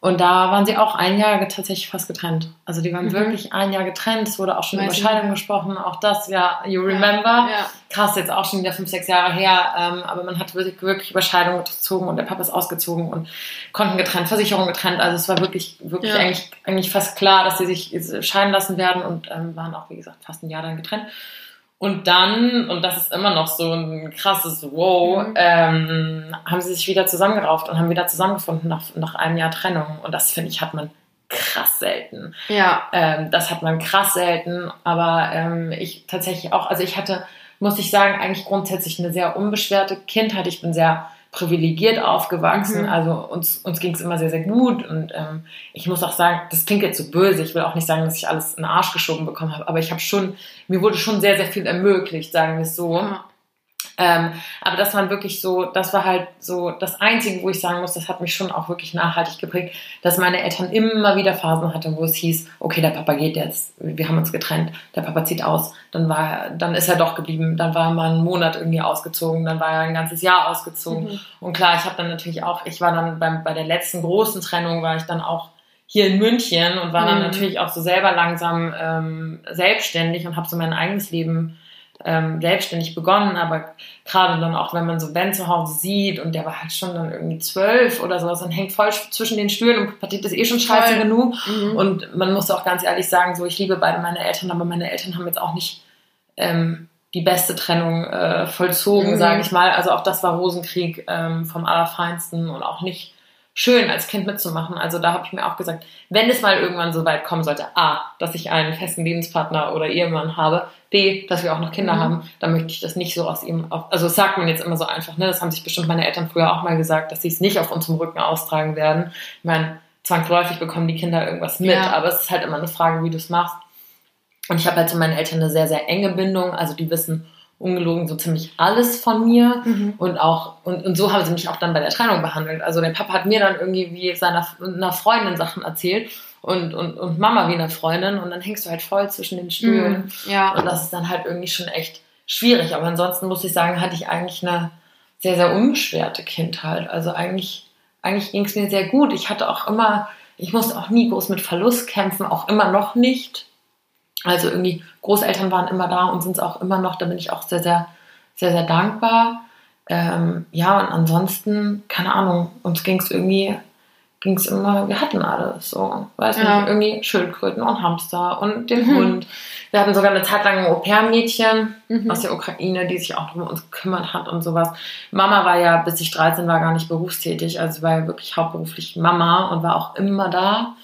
Und da waren sie auch ein Jahr tatsächlich fast getrennt. Also die waren Mhm. wirklich ein Jahr getrennt. Es wurde auch schon Weiß über Scheidung gesprochen. Auch das, ja, you remember. Ja. Krass, jetzt auch schon wieder fünf, sechs Jahre her. Ähm, aber man hat wirklich, wirklich über Scheidung gezogen und der Papa ist ausgezogen und Konten getrennt, Versicherung getrennt. Also es war wirklich, wirklich Ja. eigentlich, eigentlich fast klar, dass sie sich scheiden lassen werden und ähm, waren auch, wie gesagt, fast ein Jahr dann getrennt. Und dann, und das ist immer noch so ein krasses Wow, Mhm. ähm, haben sie sich wieder zusammengerauft und haben wieder zusammengefunden nach, nach einem Jahr Trennung. Und das, finde ich, hat man krass selten. ja. Ähm, das hat man krass selten, aber ähm, ich tatsächlich auch, also ich hatte, muss ich sagen, eigentlich grundsätzlich eine sehr unbeschwerte Kindheit. Ich bin sehr privilegiert aufgewachsen, Mhm. also uns, uns ging es immer sehr, sehr gut und ähm, ich muss auch sagen, das klingt jetzt so böse, ich will auch nicht sagen, dass ich alles in den Arsch geschoben bekommen habe, aber ich habe schon, mir wurde schon sehr, sehr viel ermöglicht, sagen wir es so. Ja. Ähm, aber das war wirklich so, das war halt so das Einzige, wo ich sagen muss, das hat mich schon auch wirklich nachhaltig geprägt, dass meine Eltern immer wieder Phasen hatten, wo es hieß, okay, der Papa geht jetzt, wir haben uns getrennt, der Papa zieht aus, dann war er, dann ist er doch geblieben, dann war er mal einen Monat irgendwie ausgezogen, dann war er ein ganzes Jahr ausgezogen. Mhm. Und klar, ich habe dann natürlich auch, ich war dann beim, bei der letzten großen Trennung, war ich dann auch hier in München und war dann Mhm. natürlich auch so selber langsam ähm, selbstständig und habe so mein eigenes Leben ähm, selbstständig begonnen, aber gerade dann auch, wenn man so Ben zu Hause sieht und der war halt schon dann irgendwie zwölf oder sowas und hängt voll zwischen den Stühlen und Pubertät ist eh schon scheiße Voll. genug Mhm. und man muss auch ganz ehrlich sagen, so ich liebe beide meine Eltern, aber meine Eltern haben jetzt auch nicht ähm, die beste Trennung äh, vollzogen, Mhm. sage ich mal. Also auch das war Rosenkrieg ähm, vom Allerfeinsten und auch nicht schön als Kind mitzumachen. Also da habe ich mir auch gesagt, wenn es mal irgendwann so weit kommen sollte, a, dass ich einen festen Lebenspartner oder Ehemann habe, b, dass wir auch noch Kinder Mhm. haben, dann möchte ich das nicht so aus ihm, auf, also das sagt man jetzt immer so einfach, ne? Das haben sich bestimmt meine Eltern früher auch mal gesagt, dass sie es nicht auf unserem Rücken austragen werden. Ich meine, zwangsläufig bekommen die Kinder irgendwas mit, Ja. aber es ist halt immer eine Frage, wie du es machst. Und ich habe halt zu meinen Eltern eine sehr, sehr enge Bindung. Also die wissen ungelogen so ziemlich alles von mir. Mhm. Und auch, und, und so haben sie mich auch dann bei der Trennung behandelt. Also der Papa hat mir dann irgendwie wie seiner einer Freundin Sachen erzählt und, und, und Mama wie einer Freundin. Und dann hängst du halt voll zwischen den Stühlen. Mhm. Ja. Und das ist dann halt irgendwie schon echt schwierig. Aber ansonsten muss ich sagen, hatte ich eigentlich eine sehr, sehr unbeschwerte Kindheit. Also eigentlich, eigentlich ging es mir sehr gut. Ich hatte auch immer, ich musste auch nie groß mit Verlust kämpfen, auch immer noch nicht. Also irgendwie, Großeltern waren immer da und sind es auch immer noch. Da bin ich auch sehr, sehr, sehr, sehr dankbar. Ähm, ja, und ansonsten, keine Ahnung, uns ging es irgendwie, ging es immer, wir hatten alles so, weiß Ja. nicht, irgendwie Schildkröten und Hamster und den Mhm. Hund. Wir hatten sogar eine Zeit lang ein Au-pair-Mädchen Mhm. aus der Ukraine, die sich auch um uns gekümmert hat und sowas. Mama war ja, bis ich 13 war, gar nicht berufstätig, also war ja wirklich hauptberuflich Mama und war auch immer da.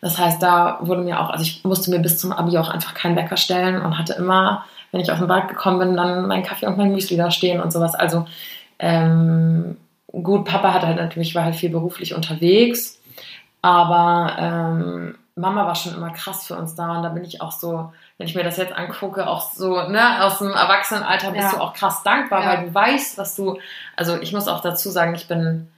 Das heißt, da wurde mir auch, also ich musste mir bis zum Abi auch einfach keinen Wecker stellen und hatte immer, wenn ich aus dem Wald gekommen bin, dann mein Kaffee und mein Müsli da stehen und sowas. Also ähm, gut, Papa hat halt natürlich, war halt viel beruflich unterwegs, aber ähm, Mama war schon immer krass für uns da und da bin ich auch so, wenn ich mir das jetzt angucke, auch so, ne, aus dem Erwachsenenalter bist Ja. du auch krass dankbar, Ja. weil du weißt, was du, also ich muss auch dazu sagen, ich bin,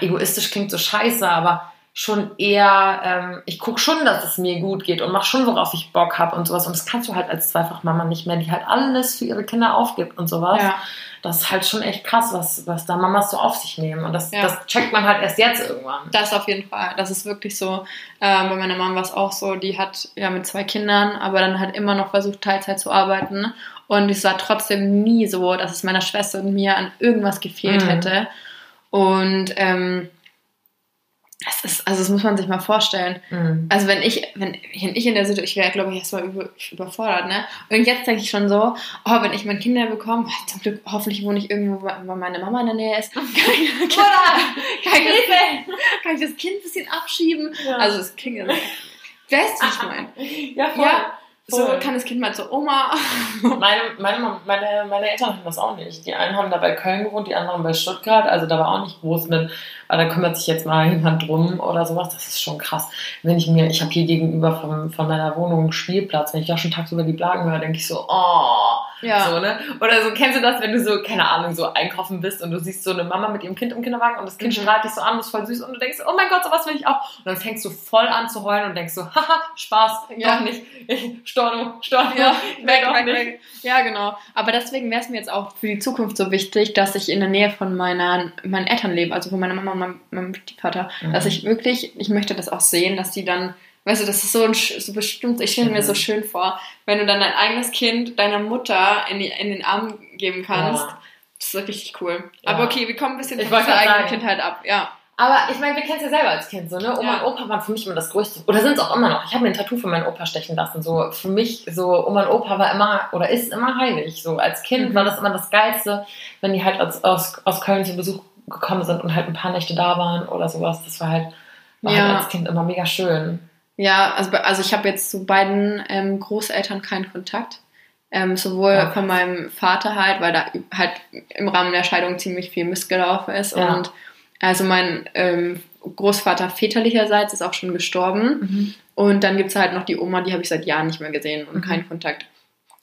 egoistisch klingt so scheiße, aber schon eher, ähm, ich gucke schon, dass es mir gut geht und mache schon, worauf ich Bock habe und sowas. Und das kannst du halt als Zweifachmama nicht mehr, die halt alles für ihre Kinder aufgibt und sowas. Ja. Das ist halt schon echt krass, was, was da Mamas so auf sich nehmen. Und das, Ja. das checkt man halt erst jetzt irgendwann. Das auf jeden Fall. Das ist wirklich so. Ähm, bei meiner Mama war es auch so, die hat ja mit zwei Kindern, aber dann hat immer noch versucht, Teilzeit zu arbeiten. Und es war trotzdem nie so, dass es meiner Schwester und mir an irgendwas gefehlt Mhm. hätte. Und ähm, das ist, also das muss man sich mal vorstellen. Mhm. Also wenn ich, wenn, wenn ich in der Situation, ich wäre, glaube ich, erstmal über, überfordert, ne? Und jetzt denke ich schon so, oh, wenn ich mein Kinder bekomme, oh, zum Glück, hoffentlich wohne ich irgendwo, wo meine Mama in der Nähe ist. (laughs) Kann, ich- kann, kann, ich, das, kann ich das Kind ein bisschen abschieben? Ja. Also das klingt ja so. Weißt du, ich meine? ja, voll. Ja. so Voll. kann das Kind mal zur Oma. (laughs) Meine, meine, meine, meine Eltern hatten das auch nicht. Die einen haben da bei Köln gewohnt, die anderen bei Stuttgart. Also da war auch nicht groß mit, aber da kümmert sich jetzt mal jemand drum oder sowas. Das ist schon krass. Wenn ich mir, ich habe hier gegenüber von, von meiner Wohnung einen Spielplatz, wenn ich da schon tagsüber die Blagen höre, denke ich so, oh. Ja. So, ne? Oder so, kennst du das, wenn du so, keine Ahnung, so einkaufen bist und du siehst so eine Mama mit ihrem Kind im Kinderwagen und das Kind Mhm. strahlt dich so an, ist voll süß und du denkst, oh mein Gott, sowas will ich auch. Und dann fängst du voll an zu heulen und denkst so, haha, Spaß, Ja. doch nicht. Storno, Storno, Ja, (laughs) weg, doch nicht. Ja, genau. Aber deswegen wäre es mir jetzt auch für die Zukunft so wichtig, dass ich in der Nähe von meiner, meinen Eltern lebe, also von meiner Mama und meinem, meinem Stiefvater. Mhm. Dass ich wirklich, ich möchte das auch sehen, dass die dann, weißt du, das ist so ein so bestimmt, ich stelle mir Mhm. so schön vor, wenn du dann dein eigenes Kind deiner Mutter in, die, in den Arm geben kannst. Ja. Das ist richtig cool. Ja. Aber okay, wir kommen ein bisschen Ich von unserer eigenen. Kindheit ab. Ja. Aber ich meine, wir kennen es ja selber als Kind so, ne? Oma Ja. und Opa waren für mich immer das Größte. Oder sind es auch immer noch. Ich habe mir ein Tattoo von meinem Opa stechen lassen. So für mich, so Oma und Opa war immer oder ist immer heilig. So als Kind Mhm. war das immer das Geilste, wenn die halt aus, aus, aus Köln zu Besuch gekommen sind und halt ein paar Nächte da waren oder sowas. Das war halt, war Ja. halt als Kind immer mega schön. Ja, also, also ich habe jetzt zu beiden ähm, Großeltern keinen Kontakt. Ähm, sowohl Ja. von meinem Vater halt, weil da halt im Rahmen der Scheidung ziemlich viel missgelaufen ist. Ja. Und also mein ähm, Großvater väterlicherseits ist auch schon gestorben. Und dann gibt's halt noch die Oma, die habe ich seit Jahren nicht mehr gesehen und Mhm. keinen Kontakt.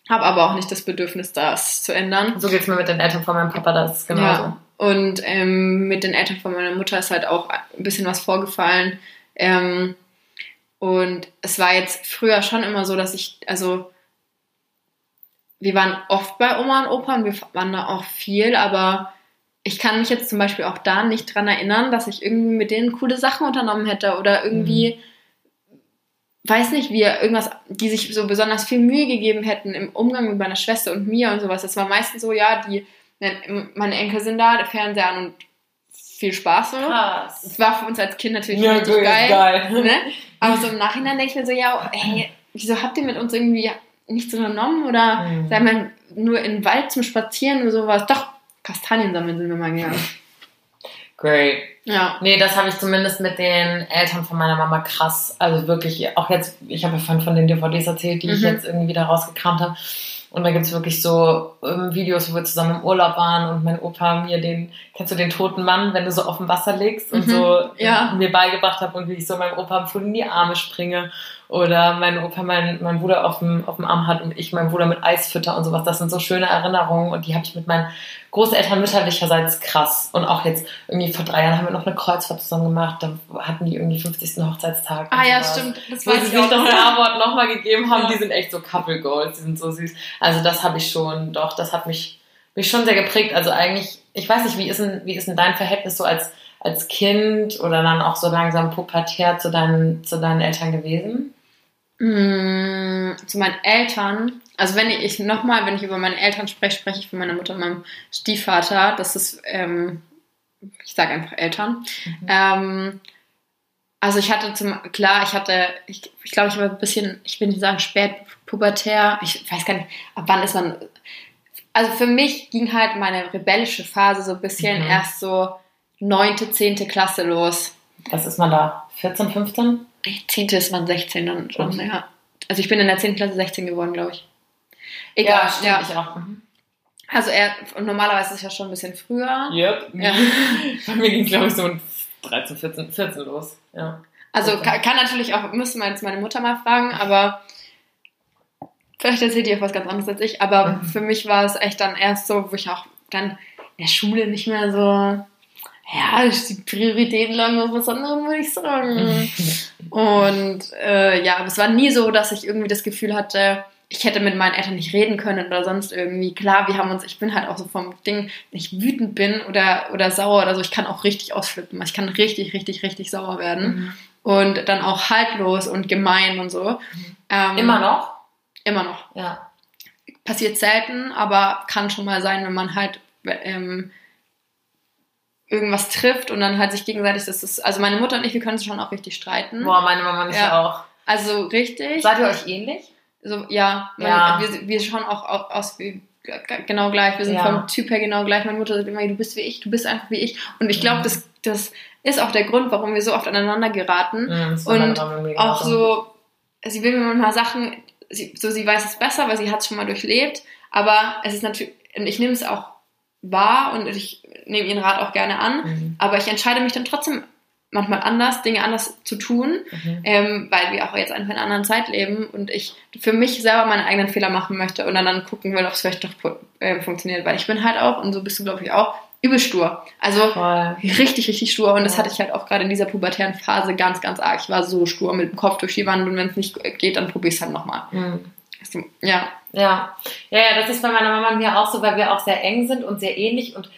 Habe aber auch nicht das Bedürfnis, das zu ändern. So geht's mir mit den Eltern von meinem Papa, das ist genauso. Ja. Und ähm, mit den Eltern von meiner Mutter ist halt auch ein bisschen was vorgefallen. Ähm, und es war jetzt früher schon immer so, dass ich, also wir waren oft bei Oma und Opa und wir waren da auch viel, aber ich kann mich jetzt zum Beispiel auch da nicht dran erinnern, dass ich irgendwie mit denen coole Sachen unternommen hätte oder irgendwie, weiß nicht, wir irgendwas, die sich so besonders viel Mühe gegeben hätten im Umgang mit meiner Schwester und mir und sowas. Das war meistens so, ja, die, meine Enkel sind da, der Fernseher an und viel Spaß so. Krass. Das war für uns als Kind natürlich Ja, richtig geil. geil. Ne? Aber so im Nachhinein denke ich mir so, ja, ey, wieso habt ihr mit uns irgendwie nichts unternommen oder Mhm. seid mal nur in den Wald zum Spazieren oder sowas? Doch, Kastanien sammeln sind wir mal gegangen. Great. Ja. Nee, das habe ich zumindest mit den Eltern von meiner Mama krass. Also wirklich, auch jetzt, ich habe ja von, von den DVDs erzählt, die ich Mhm. jetzt irgendwie da rausgekramt habe. Und da gibt's wirklich so ähm, Videos, wo wir zusammen im Urlaub waren und mein Opa mir den, kennst du den toten Mann, wenn du so auf dem Wasser liegst und Mhm, so ja. mir beigebracht habe und wie ich so meinem Opa voll in die Arme springe. Oder mein Opa mein, mein Bruder auf dem, auf dem Arm hat und ich meinen Bruder mit Eis fütter und sowas. Das sind so schöne Erinnerungen und die habe ich mit meinen Großeltern mütterlicherseits krass. Und auch jetzt irgendwie vor drei Jahren haben wir noch eine Kreuzfahrt zusammen gemacht. Da hatten die irgendwie 50. Hochzeitstag. Ah ja, sowas. stimmt. Das Wo sie ich sich noch. (laughs) Ja-Wort nochmal gegeben haben, Ja. die sind echt so Couple Goals, die sind so süß. Also das habe ich schon, doch, das hat mich, mich schon sehr geprägt. Also eigentlich, ich weiß nicht, wie ist denn, wie ist denn dein Verhältnis so als, als Kind oder dann auch so langsam pubertär zu deinen, zu deinen Eltern gewesen? Mm, zu meinen Eltern. Also wenn ich nochmal, wenn ich über meine Eltern spreche, spreche ich von meiner Mutter und meinem Stiefvater. Das ist, ähm, ich sage einfach Eltern. Ähm, also ich hatte zum, klar, ich hatte, ich, ich glaube, ich war ein bisschen, ich will nicht sagen spät pubertär. Ich weiß gar nicht, ab wann ist man. Also für mich ging halt meine rebellische Phase so ein bisschen Mhm. erst so neunte, zehnte Klasse los. Was ist man da? 14, 15? Die zehnte ist man 16 dann schon, ja. Also ich bin in der 10. Klasse 16 geworden, glaube ich. Egal, ja. ich auch. Mhm. Also er, normalerweise ist es ja schon ein bisschen früher. Yep. Ja. (laughs) Bei mir ging es, glaube ich, so um 13, 14, 14 los. Ja. Also Okay. kann, kann natürlich auch, müsste man jetzt meine Mutter mal fragen, aber vielleicht erzählt ihr auch was ganz anderes als ich. Aber Mhm. für mich war es echt dann erst so, wo ich auch dann in der Schule nicht mehr so, ja, die Prioritäten lagen auf was anderem, würde ich sagen. (laughs) Und äh, ja, aber es war nie so, dass ich irgendwie das Gefühl hatte, ich hätte mit meinen Eltern nicht reden können oder sonst irgendwie. Klar, wir haben uns, ich bin halt auch so vom Ding, wenn ich wütend bin oder, oder sauer oder so, ich kann auch richtig ausflippen. Ich kann richtig, richtig, richtig sauer werden. Mhm. Und dann auch haltlos und gemein und so. Ähm, Immer noch? Immer noch. Ja. Passiert selten, aber kann schon mal sein, wenn man halt ähm, irgendwas trifft und dann halt sich gegenseitig, das ist, also meine Mutter und ich, wir können uns schon auch richtig streiten. Boah, meine Mama nicht Ja. auch. Also richtig. Seid ihr euch ähnlich? So, ja, man, Ja. Wir, wir schauen auch au- aus wie genau gleich. Wir sind Ja. vom Typ her genau gleich. Meine Mutter sagt immer, du bist wie ich, du bist einfach wie ich. Und ich glaube, Mhm. das, das ist auch der Grund, warum wir so oft aneinander geraten. Mhm, Und meine Auch so, sie will mir manchmal Sachen sie, so sie weiß es besser, weil sie hat es schon mal durchlebt, aber es ist natürlich, und ich nehme es auch wahr und ich nehme ihren Rat auch gerne an, mhm. aber ich entscheide mich dann trotzdem manchmal anders, Dinge anders zu tun, mhm. ähm, weil wir auch jetzt einfach in einer anderen Zeit leben und ich für mich selber meine eigenen Fehler machen möchte und dann, dann gucken will, ob es vielleicht doch äh, funktioniert, weil ich bin halt auch, und so bist du glaube ich auch, übel stur. Also Voll. richtig, richtig stur. Und das hatte ich halt auch gerade in dieser pubertären Phase ganz, ganz arg. Ich war so stur mit dem Kopf durch die Wand und wenn es nicht geht, dann probier es halt nochmal. Mhm. Ja. Ja. Ja, ja, das ist bei meiner Mama und mir auch so, weil wir auch sehr eng sind und sehr ähnlich und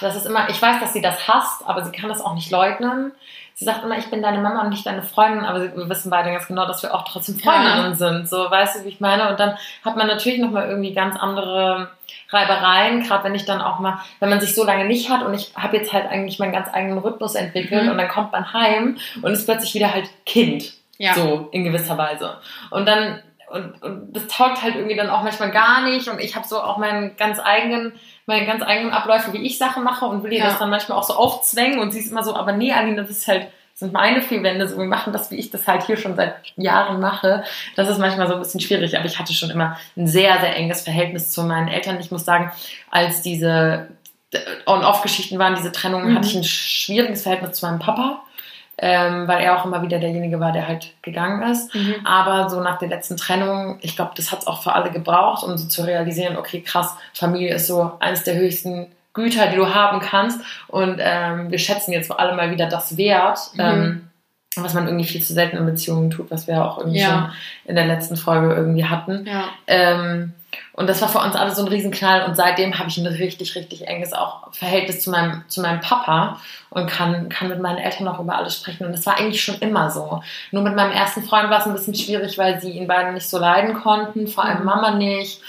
das ist immer, ich weiß, dass sie das hasst, aber sie kann das auch nicht leugnen. Sie sagt immer, ich bin deine Mama und nicht deine Freundin, aber wir wissen beide ganz genau, dass wir auch trotzdem Freundinnen ja. sind. So, weißt du, wie ich meine? Und dann hat man natürlich nochmal irgendwie ganz andere Reibereien, gerade wenn ich dann auch mal, wenn man sich so lange nicht hat und ich habe jetzt halt eigentlich meinen ganz eigenen Rhythmus entwickelt mhm. und dann kommt man heim und ist plötzlich wieder halt Kind. Ja. So, in gewisser Weise. Und dann, und, und das taugt halt irgendwie dann auch manchmal gar nicht und ich habe so auch meinen ganz eigenen meine ganz eigenen Abläufe, wie ich Sachen mache und will ihr ja. das dann manchmal auch so aufzwängen und sie ist immer so, aber nee, Aline, das ist halt, das sind meine Fehlwände, so wir machen das, wie ich das halt hier schon seit Jahren mache. Das ist manchmal so ein bisschen schwierig, aber ich hatte schon immer ein sehr, sehr enges Verhältnis zu meinen Eltern. Ich muss sagen, als diese On-Off-Geschichten waren, diese Trennungen, mhm. hatte ich ein schwieriges Verhältnis zu meinem Papa ähm, weil er auch immer wieder derjenige war, der halt gegangen ist. Mhm. Aber so nach der letzten Trennung, ich glaube, das hat es auch für alle gebraucht, um so zu realisieren, okay, krass, Familie ist so eines der höchsten Güter, die du haben kannst. Und ähm, wir schätzen jetzt alle mal wieder das Wert. Mhm. Ähm, was man irgendwie viel zu selten in Beziehungen tut, was wir auch irgendwie ja. schon in der letzten Folge irgendwie hatten. Ja. Ähm, und das war für uns alle so ein Riesenknall. Und seitdem habe ich ein richtig, richtig enges auch Verhältnis zu meinem, zu meinem Papa und kann, kann mit meinen Eltern noch über alles sprechen. Und das war eigentlich schon immer so. Nur mit meinem ersten Freund war es ein bisschen schwierig, weil sie ihn beide nicht so leiden konnten, vor allem mhm. Mama nicht.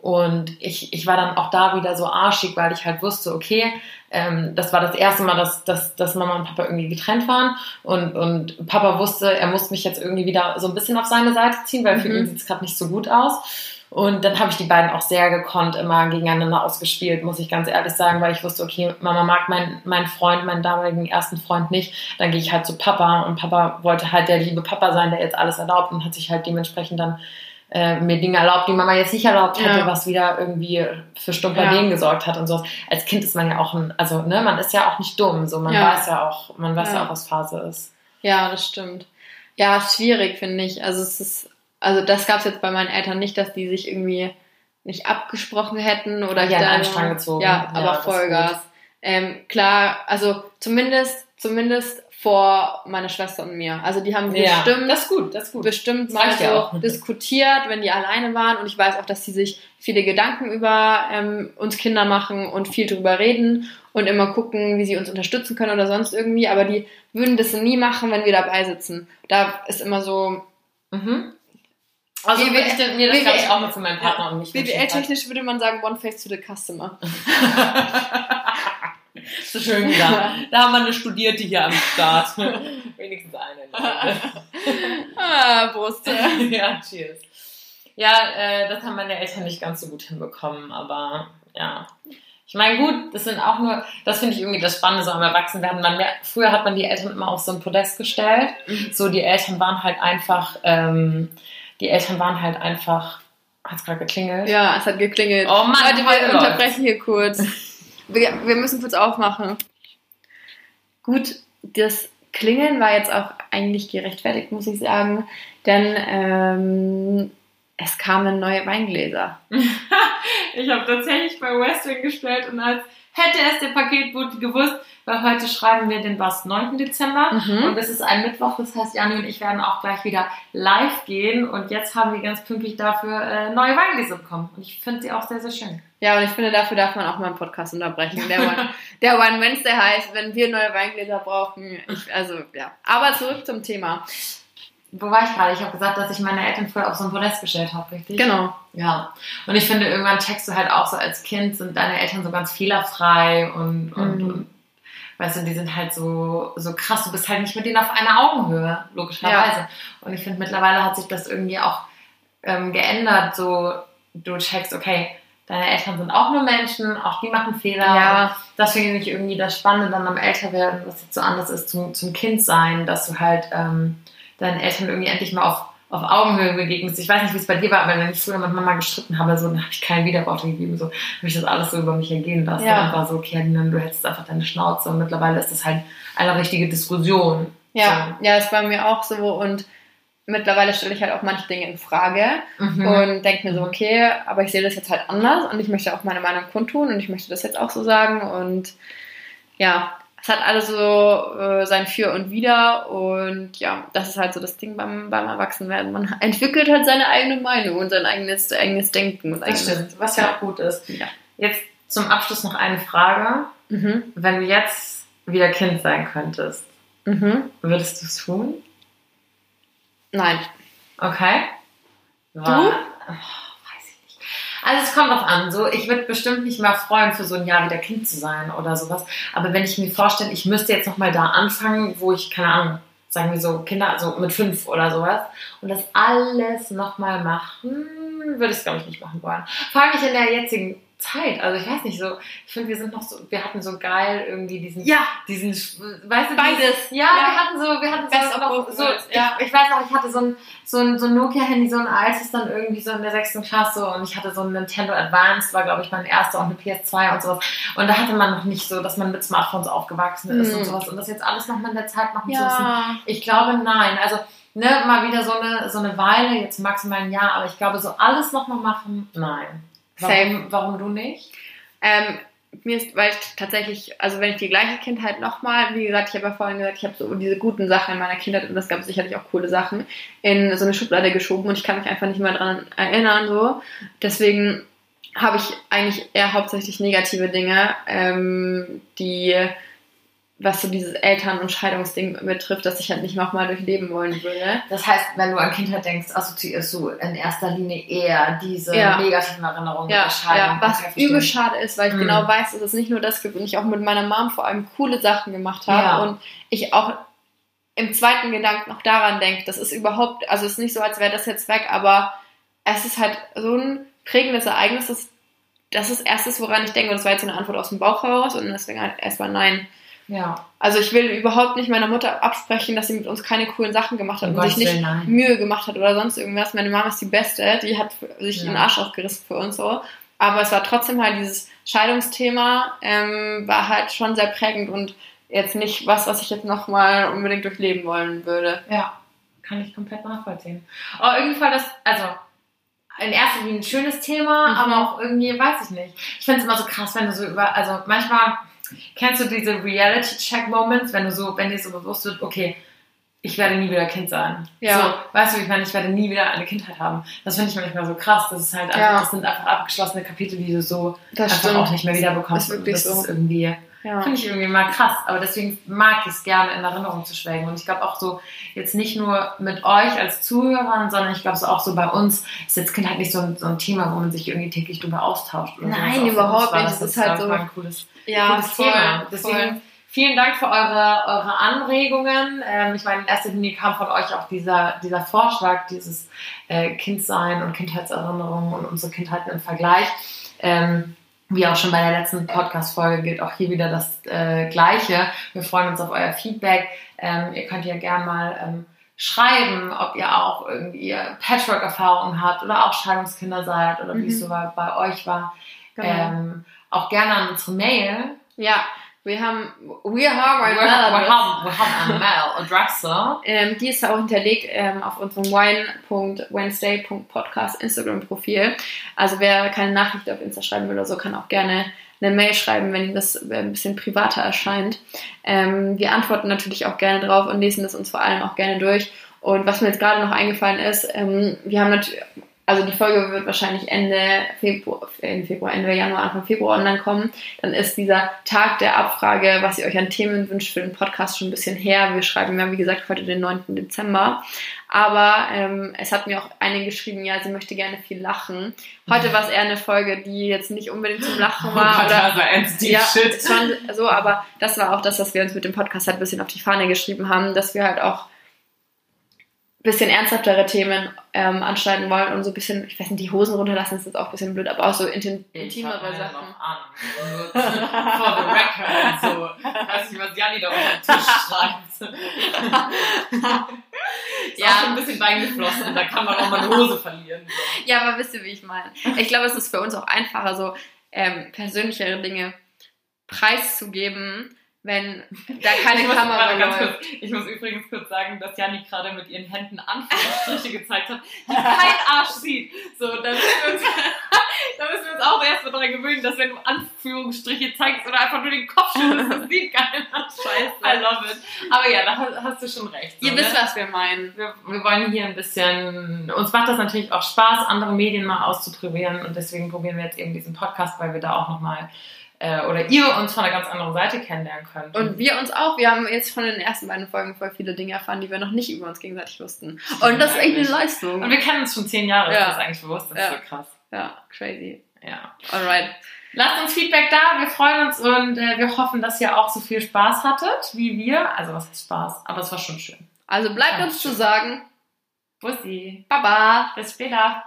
Und ich, ich war dann auch da wieder so arschig, weil ich halt wusste, okay, ähm, das war das erste Mal, dass, dass, dass Mama und Papa irgendwie getrennt waren. Und, und Papa wusste, er muss mich jetzt irgendwie wieder so ein bisschen auf seine Seite ziehen, weil für mhm. ihn sieht es gerade nicht so gut aus. Und dann habe ich die beiden auch sehr gekonnt immer gegeneinander ausgespielt, muss ich ganz ehrlich sagen, weil ich wusste, okay, Mama mag meinen mein Freund, meinen damaligen ersten Freund nicht. Dann gehe ich halt zu Papa und Papa wollte halt der liebe Papa sein, der jetzt alles erlaubt und hat sich halt dementsprechend dann äh, mir Dinge erlaubt, die Mama jetzt nicht erlaubt hätte, ja. was wieder irgendwie für Stumperlegen ja. gesorgt hat und so. Als Kind ist man ja auch ein, also ne, man ist ja auch nicht dumm, so man ja. weiß ja auch, man weiß ja. auch, was Phase ist. Ja, das stimmt. Ja, schwierig finde ich. Also es ist, also das gab es jetzt bei meinen Eltern nicht, dass die sich irgendwie nicht abgesprochen hätten oder ja, einen Strang gezogen. Ja, aber Vollgas. Ähm, klar, also zumindest, zumindest vor meiner Schwester und mir. Also die haben ja, bestimmt, das ist gut, das ist gut. bestimmt mal so ja diskutiert, wenn die alleine waren. Und ich weiß auch, dass sie sich viele Gedanken über ähm, uns Kinder machen und viel drüber reden und immer gucken, wie sie uns unterstützen können oder sonst irgendwie. Aber die würden das nie machen, wenn wir dabei sitzen. Da ist immer so. Mhm. Also BWL, würde ich mir das, glaube ich, auch mal für meinen Partner und mich BWL-technisch würde man sagen, one face to the customer. (laughs) so schön wieder. (laughs) Da haben wir eine Studierte hier am Start. (laughs) Wenigstens eine. ah, Brust. ja, cheers. Ja, äh, das haben meine Eltern nicht ganz so gut hinbekommen, aber ja. Ich meine, gut, das sind auch nur, das finde ich irgendwie das Spannende so am Erwachsenwerden. Man, früher hat man die Eltern immer auf so ein Podest gestellt. Mhm. So, die Eltern waren halt einfach, ähm, die Eltern waren halt einfach, hat es gerade geklingelt? Ja, es hat geklingelt. Oh Mann, Leute, wir unterbrechen hier kurz. (laughs) Wir, wir müssen kurz aufmachen. Gut, das Klingeln war jetzt auch eigentlich gerechtfertigt, muss ich sagen, denn ähm, es kamen neue Weingläser. (laughs) ich habe tatsächlich bei Westwing gestellt und als hätte es der Paketbote gewusst, weil heute schreiben wir den was 9. Dezember mhm. und es ist ein Mittwoch, das heißt, Janni und ich werden auch gleich wieder live gehen und jetzt haben wir ganz pünktlich dafür äh, neue Weingläser bekommen und ich finde sie auch sehr, sehr schön. Ja, und ich finde, dafür darf man auch mal einen Podcast unterbrechen. Der (laughs) One, der One Wednesday heißt, wenn wir neue Weingläser brauchen. Ich, also, ja. Aber zurück zum Thema. Wo war ich gerade? Ich habe gesagt, dass ich meine Eltern früher auf so ein Podest gestellt habe, richtig? Genau. Ja. Und ich finde, irgendwann checkst du halt auch so als Kind, sind deine Eltern so ganz fehlerfrei und, und, mhm. und weißt du, die sind halt so, so krass, du bist halt nicht mit denen auf einer Augenhöhe, logischerweise. Ja. Und ich finde, mittlerweile hat sich das irgendwie auch ähm, geändert, so du checkst, okay, deine Eltern sind auch nur Menschen, auch die machen Fehler. Ja. Das finde ich irgendwie das Spannende dann am Älterwerden, was jetzt so anders ist zum, zum Kind sein, dass du halt ähm, deinen Eltern irgendwie endlich mal auf auf Augenhöhe begegnest. Ich weiß nicht, wie es bei dir war, aber wenn ich früher mit Mama gestritten habe, so, dann habe ich keine Widerworte gegeben. So habe ich das alles so über mich ergehen lassen. Ja. Und war so, okay, dann du hättest einfach deine Schnauze. Und mittlerweile ist das halt eine richtige Diskussion. Ja, ja, ist bei mir auch so und mittlerweile stelle ich halt auch manche Dinge in Frage So. Mhm. und denke mir so, okay, aber ich sehe das jetzt halt anders und ich möchte auch meine Meinung kundtun und ich möchte das jetzt auch so sagen und ja, es hat alles so äh, sein Für und Wider und ja, das ist halt so das Ding beim, beim Erwachsenwerden. Man (laughs) entwickelt halt seine eigene Meinung und sein eigenes, eigenes Denken. Und das stimmt, was ja auch gut ist. Ja. Jetzt zum Abschluss noch eine Frage. Mhm. Wenn du jetzt wieder Kind sein könntest, Mhm. würdest du es tun? Nein. Okay. Du? War- nicht. Also es kommt drauf an. So, ich würde bestimmt nicht mehr freuen, für so ein Jahr wieder Kind zu sein oder sowas. Aber wenn ich mir vorstelle, ich müsste jetzt nochmal da anfangen, wo ich, keine Ahnung, sagen wir so, Kinder, also mit fünf oder sowas, und das alles nochmal machen, würde ich es, glaube ich, nicht machen wollen. Vor allem nicht in der jetzigen Zeit. Also ich weiß nicht so, ich finde, wir sind noch so, wir hatten so geil irgendwie diesen Ja, diesen, weißt du, Beides. Ja, Ja. wir hatten so, wir hatten Best so, noch so worlds, ich, ja. ich weiß noch, ich hatte so ein, so ein, so ein Nokia-Handy, so ein altes dann irgendwie so in der sechsten Klasse und ich hatte so ein Nintendo Advanced, war glaube ich mein erster und eine PS2 und sowas. Und da hatte man noch nicht so, dass man mit Smartphones aufgewachsen ist Mhm. und sowas und das jetzt alles nochmal in der Zeit machen zu müssen. ja. Ich glaube, nein. Also, ne, mal wieder so eine, so eine Weile, jetzt maximal ein Jahr, aber ich glaube, so alles nochmal machen, nein. Warum, Same. warum du nicht? Ähm, mir ist, weil ich tatsächlich, also wenn ich die gleiche Kindheit nochmal, wie gesagt, ich habe ja vorhin gesagt, ich habe so diese guten Sachen in meiner Kindheit und das gab sicherlich auch coole Sachen, in so eine Schublade geschoben und ich kann mich einfach nicht mehr dran erinnern, so. Deswegen habe ich eigentlich eher hauptsächlich negative Dinge, ähm, die, was so dieses Eltern- und Scheidungsding betrifft, dass ich halt nicht nochmal durchleben wollen würde. Das heißt, wenn du an Kindheit denkst, assoziierst du in erster Linie eher diese Ja. negativen Erinnerungen Ja, der Scheidung. ja, was übel schade ist, weil ich Mhm. genau weiß, dass es nicht nur das gibt und ich auch mit meiner Mom vor allem coole Sachen gemacht habe Ja. und ich auch im zweiten Gedanken noch daran denke, das ist überhaupt, also es ist nicht so, als wäre das jetzt weg, aber es ist halt so ein prägendes Ereignis, das, das ist erstes, woran ich denke und das war jetzt so eine Antwort aus dem Bauch heraus und deswegen halt erstmal nein. Ja, Also ich will überhaupt nicht meiner Mutter absprechen, dass sie mit uns keine coolen Sachen gemacht hat um und sich Gottes nicht nein. Mühe gemacht hat oder sonst irgendwas. Meine Mama ist die Beste, die hat sich Ja. den Arsch aufgerissen für uns so. Aber es war trotzdem halt dieses Scheidungsthema, ähm, war halt schon sehr prägend und jetzt nicht was, was ich jetzt nochmal unbedingt durchleben wollen würde. Ja, kann ich komplett nachvollziehen. Aber auf jeden Fall das, also in erster Linie ein schönes Thema, Mhm. aber auch irgendwie, weiß ich nicht. Ich finde es immer so krass, wenn du so über, also manchmal kennst du diese Reality-Check-Moments, wenn du so, wenn dir so bewusst wird, okay, ich werde nie wieder Kind sein. Ja. So, weißt du, ich meine, ich werde nie wieder eine Kindheit haben. Das finde ich manchmal so krass. Das ist halt einfach, Ja. das sind einfach abgeschlossene Kapitel, die du so Das einfach auch nicht mehr wieder bekommst. Ist wirklich das so. ist irgendwie, Ja. Finde ich irgendwie mal krass, aber deswegen mag ich es gerne in Erinnerung zu schwelgen. Und ich glaube auch so, jetzt nicht nur mit euch als Zuhörern, sondern ich glaube so auch so bei uns ist jetzt Kind halt nicht so ein, so ein Thema, wo man sich irgendwie täglich drüber austauscht. Oder so. Nein, für überhaupt nicht. Das Das ist halt so- ein cooles, Ja, cooles voll, Thema. voll. Deswegen vielen Dank für eure, eure Anregungen. Ähm, ich meine, in erster Linie kam von euch auch dieser, dieser Vorschlag, dieses äh, Kindsein und Kindheitserinnerungen und unsere Kindheiten im Vergleich. Ähm, wie auch schon bei der letzten Podcast-Folge gilt auch hier wieder das äh, Gleiche. Wir freuen uns auf euer Feedback. Ähm, ihr könnt ja gerne mal ähm, schreiben, ob ihr auch irgendwie Patchwork-Erfahrungen habt oder auch Scheidungskinder seid oder wie es Mhm. so bei, bei euch war. Genau. Ähm, auch gerne an unsere Mail. ja, wir haben, wir haben Wir ein wir Mail-Adresse. haben, wir haben eine Mail-Adresse. Ähm, die ist auch hinterlegt ähm, auf unserem wine.wednesday.podcast Instagram-Profil. Also wer keine Nachricht auf Insta schreiben will oder so, kann auch gerne eine Mail schreiben, wenn das äh, ein bisschen privater erscheint. Ähm, wir antworten natürlich auch gerne drauf und lesen das uns vor allem auch gerne durch. Und was mir jetzt gerade noch eingefallen ist, ähm, wir haben natürlich, also die Folge wird wahrscheinlich Ende Februar, Ende Februar, Ende Januar, Anfang Februar online kommen. Dann ist dieser Tag der Abfrage, was ihr euch an Themen wünscht für den Podcast, schon ein bisschen her. Wir schreiben ja, wie gesagt, heute den 9. Dezember. Aber ähm, es hat mir auch eine geschrieben, ja, sie möchte gerne viel lachen. Heute war es eher eine Folge, die jetzt nicht unbedingt zum Lachen war. oder, also ernst, ja, schon so, aber das war auch das, was wir uns mit dem Podcast halt ein bisschen auf die Fahne geschrieben haben, dass wir halt auch bisschen ernsthaftere Themen ähm, anschneiden wollen und so ein bisschen, ich weiß nicht, die Hosen runterlassen ist jetzt auch ein bisschen blöd, aber auch so intim, intimere Sachen. noch an. Nur (laughs) for the record so. Weiß nicht, was Janni da unter den Tisch schreibt. ist Ja. auch schon ein bisschen beingeflossen, da kann man auch mal eine Hose verlieren. So. Ja, aber wisst ihr, wie ich meine? Ich glaube, es ist für uns auch einfacher, so ähm, persönlichere Dinge preiszugeben, wenn (laughs) da keine ich muss, Kamera läuft. kurz, ich muss übrigens kurz sagen, dass Janni gerade mit ihren Händen Anführungsstriche (laughs) gezeigt hat, die kein Arsch sieht. So, da müssen wir uns, (laughs) da müssen wir uns auch erstmal daran gewöhnen, dass wenn du Anführungsstriche zeigst oder einfach nur den Kopf schüttelst, das sieht keiner. Scheiße. I love it. Aber ja, da hast, du schon recht. So, Ihr wisst, ne? was wir meinen. wir, wir wollen hier ein bisschen, uns macht das natürlich auch Spaß, andere Medien mal auszuprobieren und deswegen probieren wir jetzt eben diesen Podcast, weil wir da auch nochmal, äh, oder ihr uns von einer ganz anderen Seite kennenlernen könnt. Und wir uns auch. Wir haben jetzt von den ersten beiden Folgen voll viele Dinge erfahren, die wir noch nicht über uns gegenseitig wussten. Und das ist echt eine Leistung. Und wir kennen uns schon zehn Jahre, Ja. ist das eigentlich bewusst? Das ist Ja. so krass. Ja, crazy. Ja. Alright. Lasst uns Feedback da, wir freuen uns und äh, wir hoffen, dass ihr auch so viel Spaß hattet wie wir. Also was heißt Spaß? Aber es war schon schön. Also bleibt Ja, uns zu schön. sagen, Bussi. Baba. Bis später.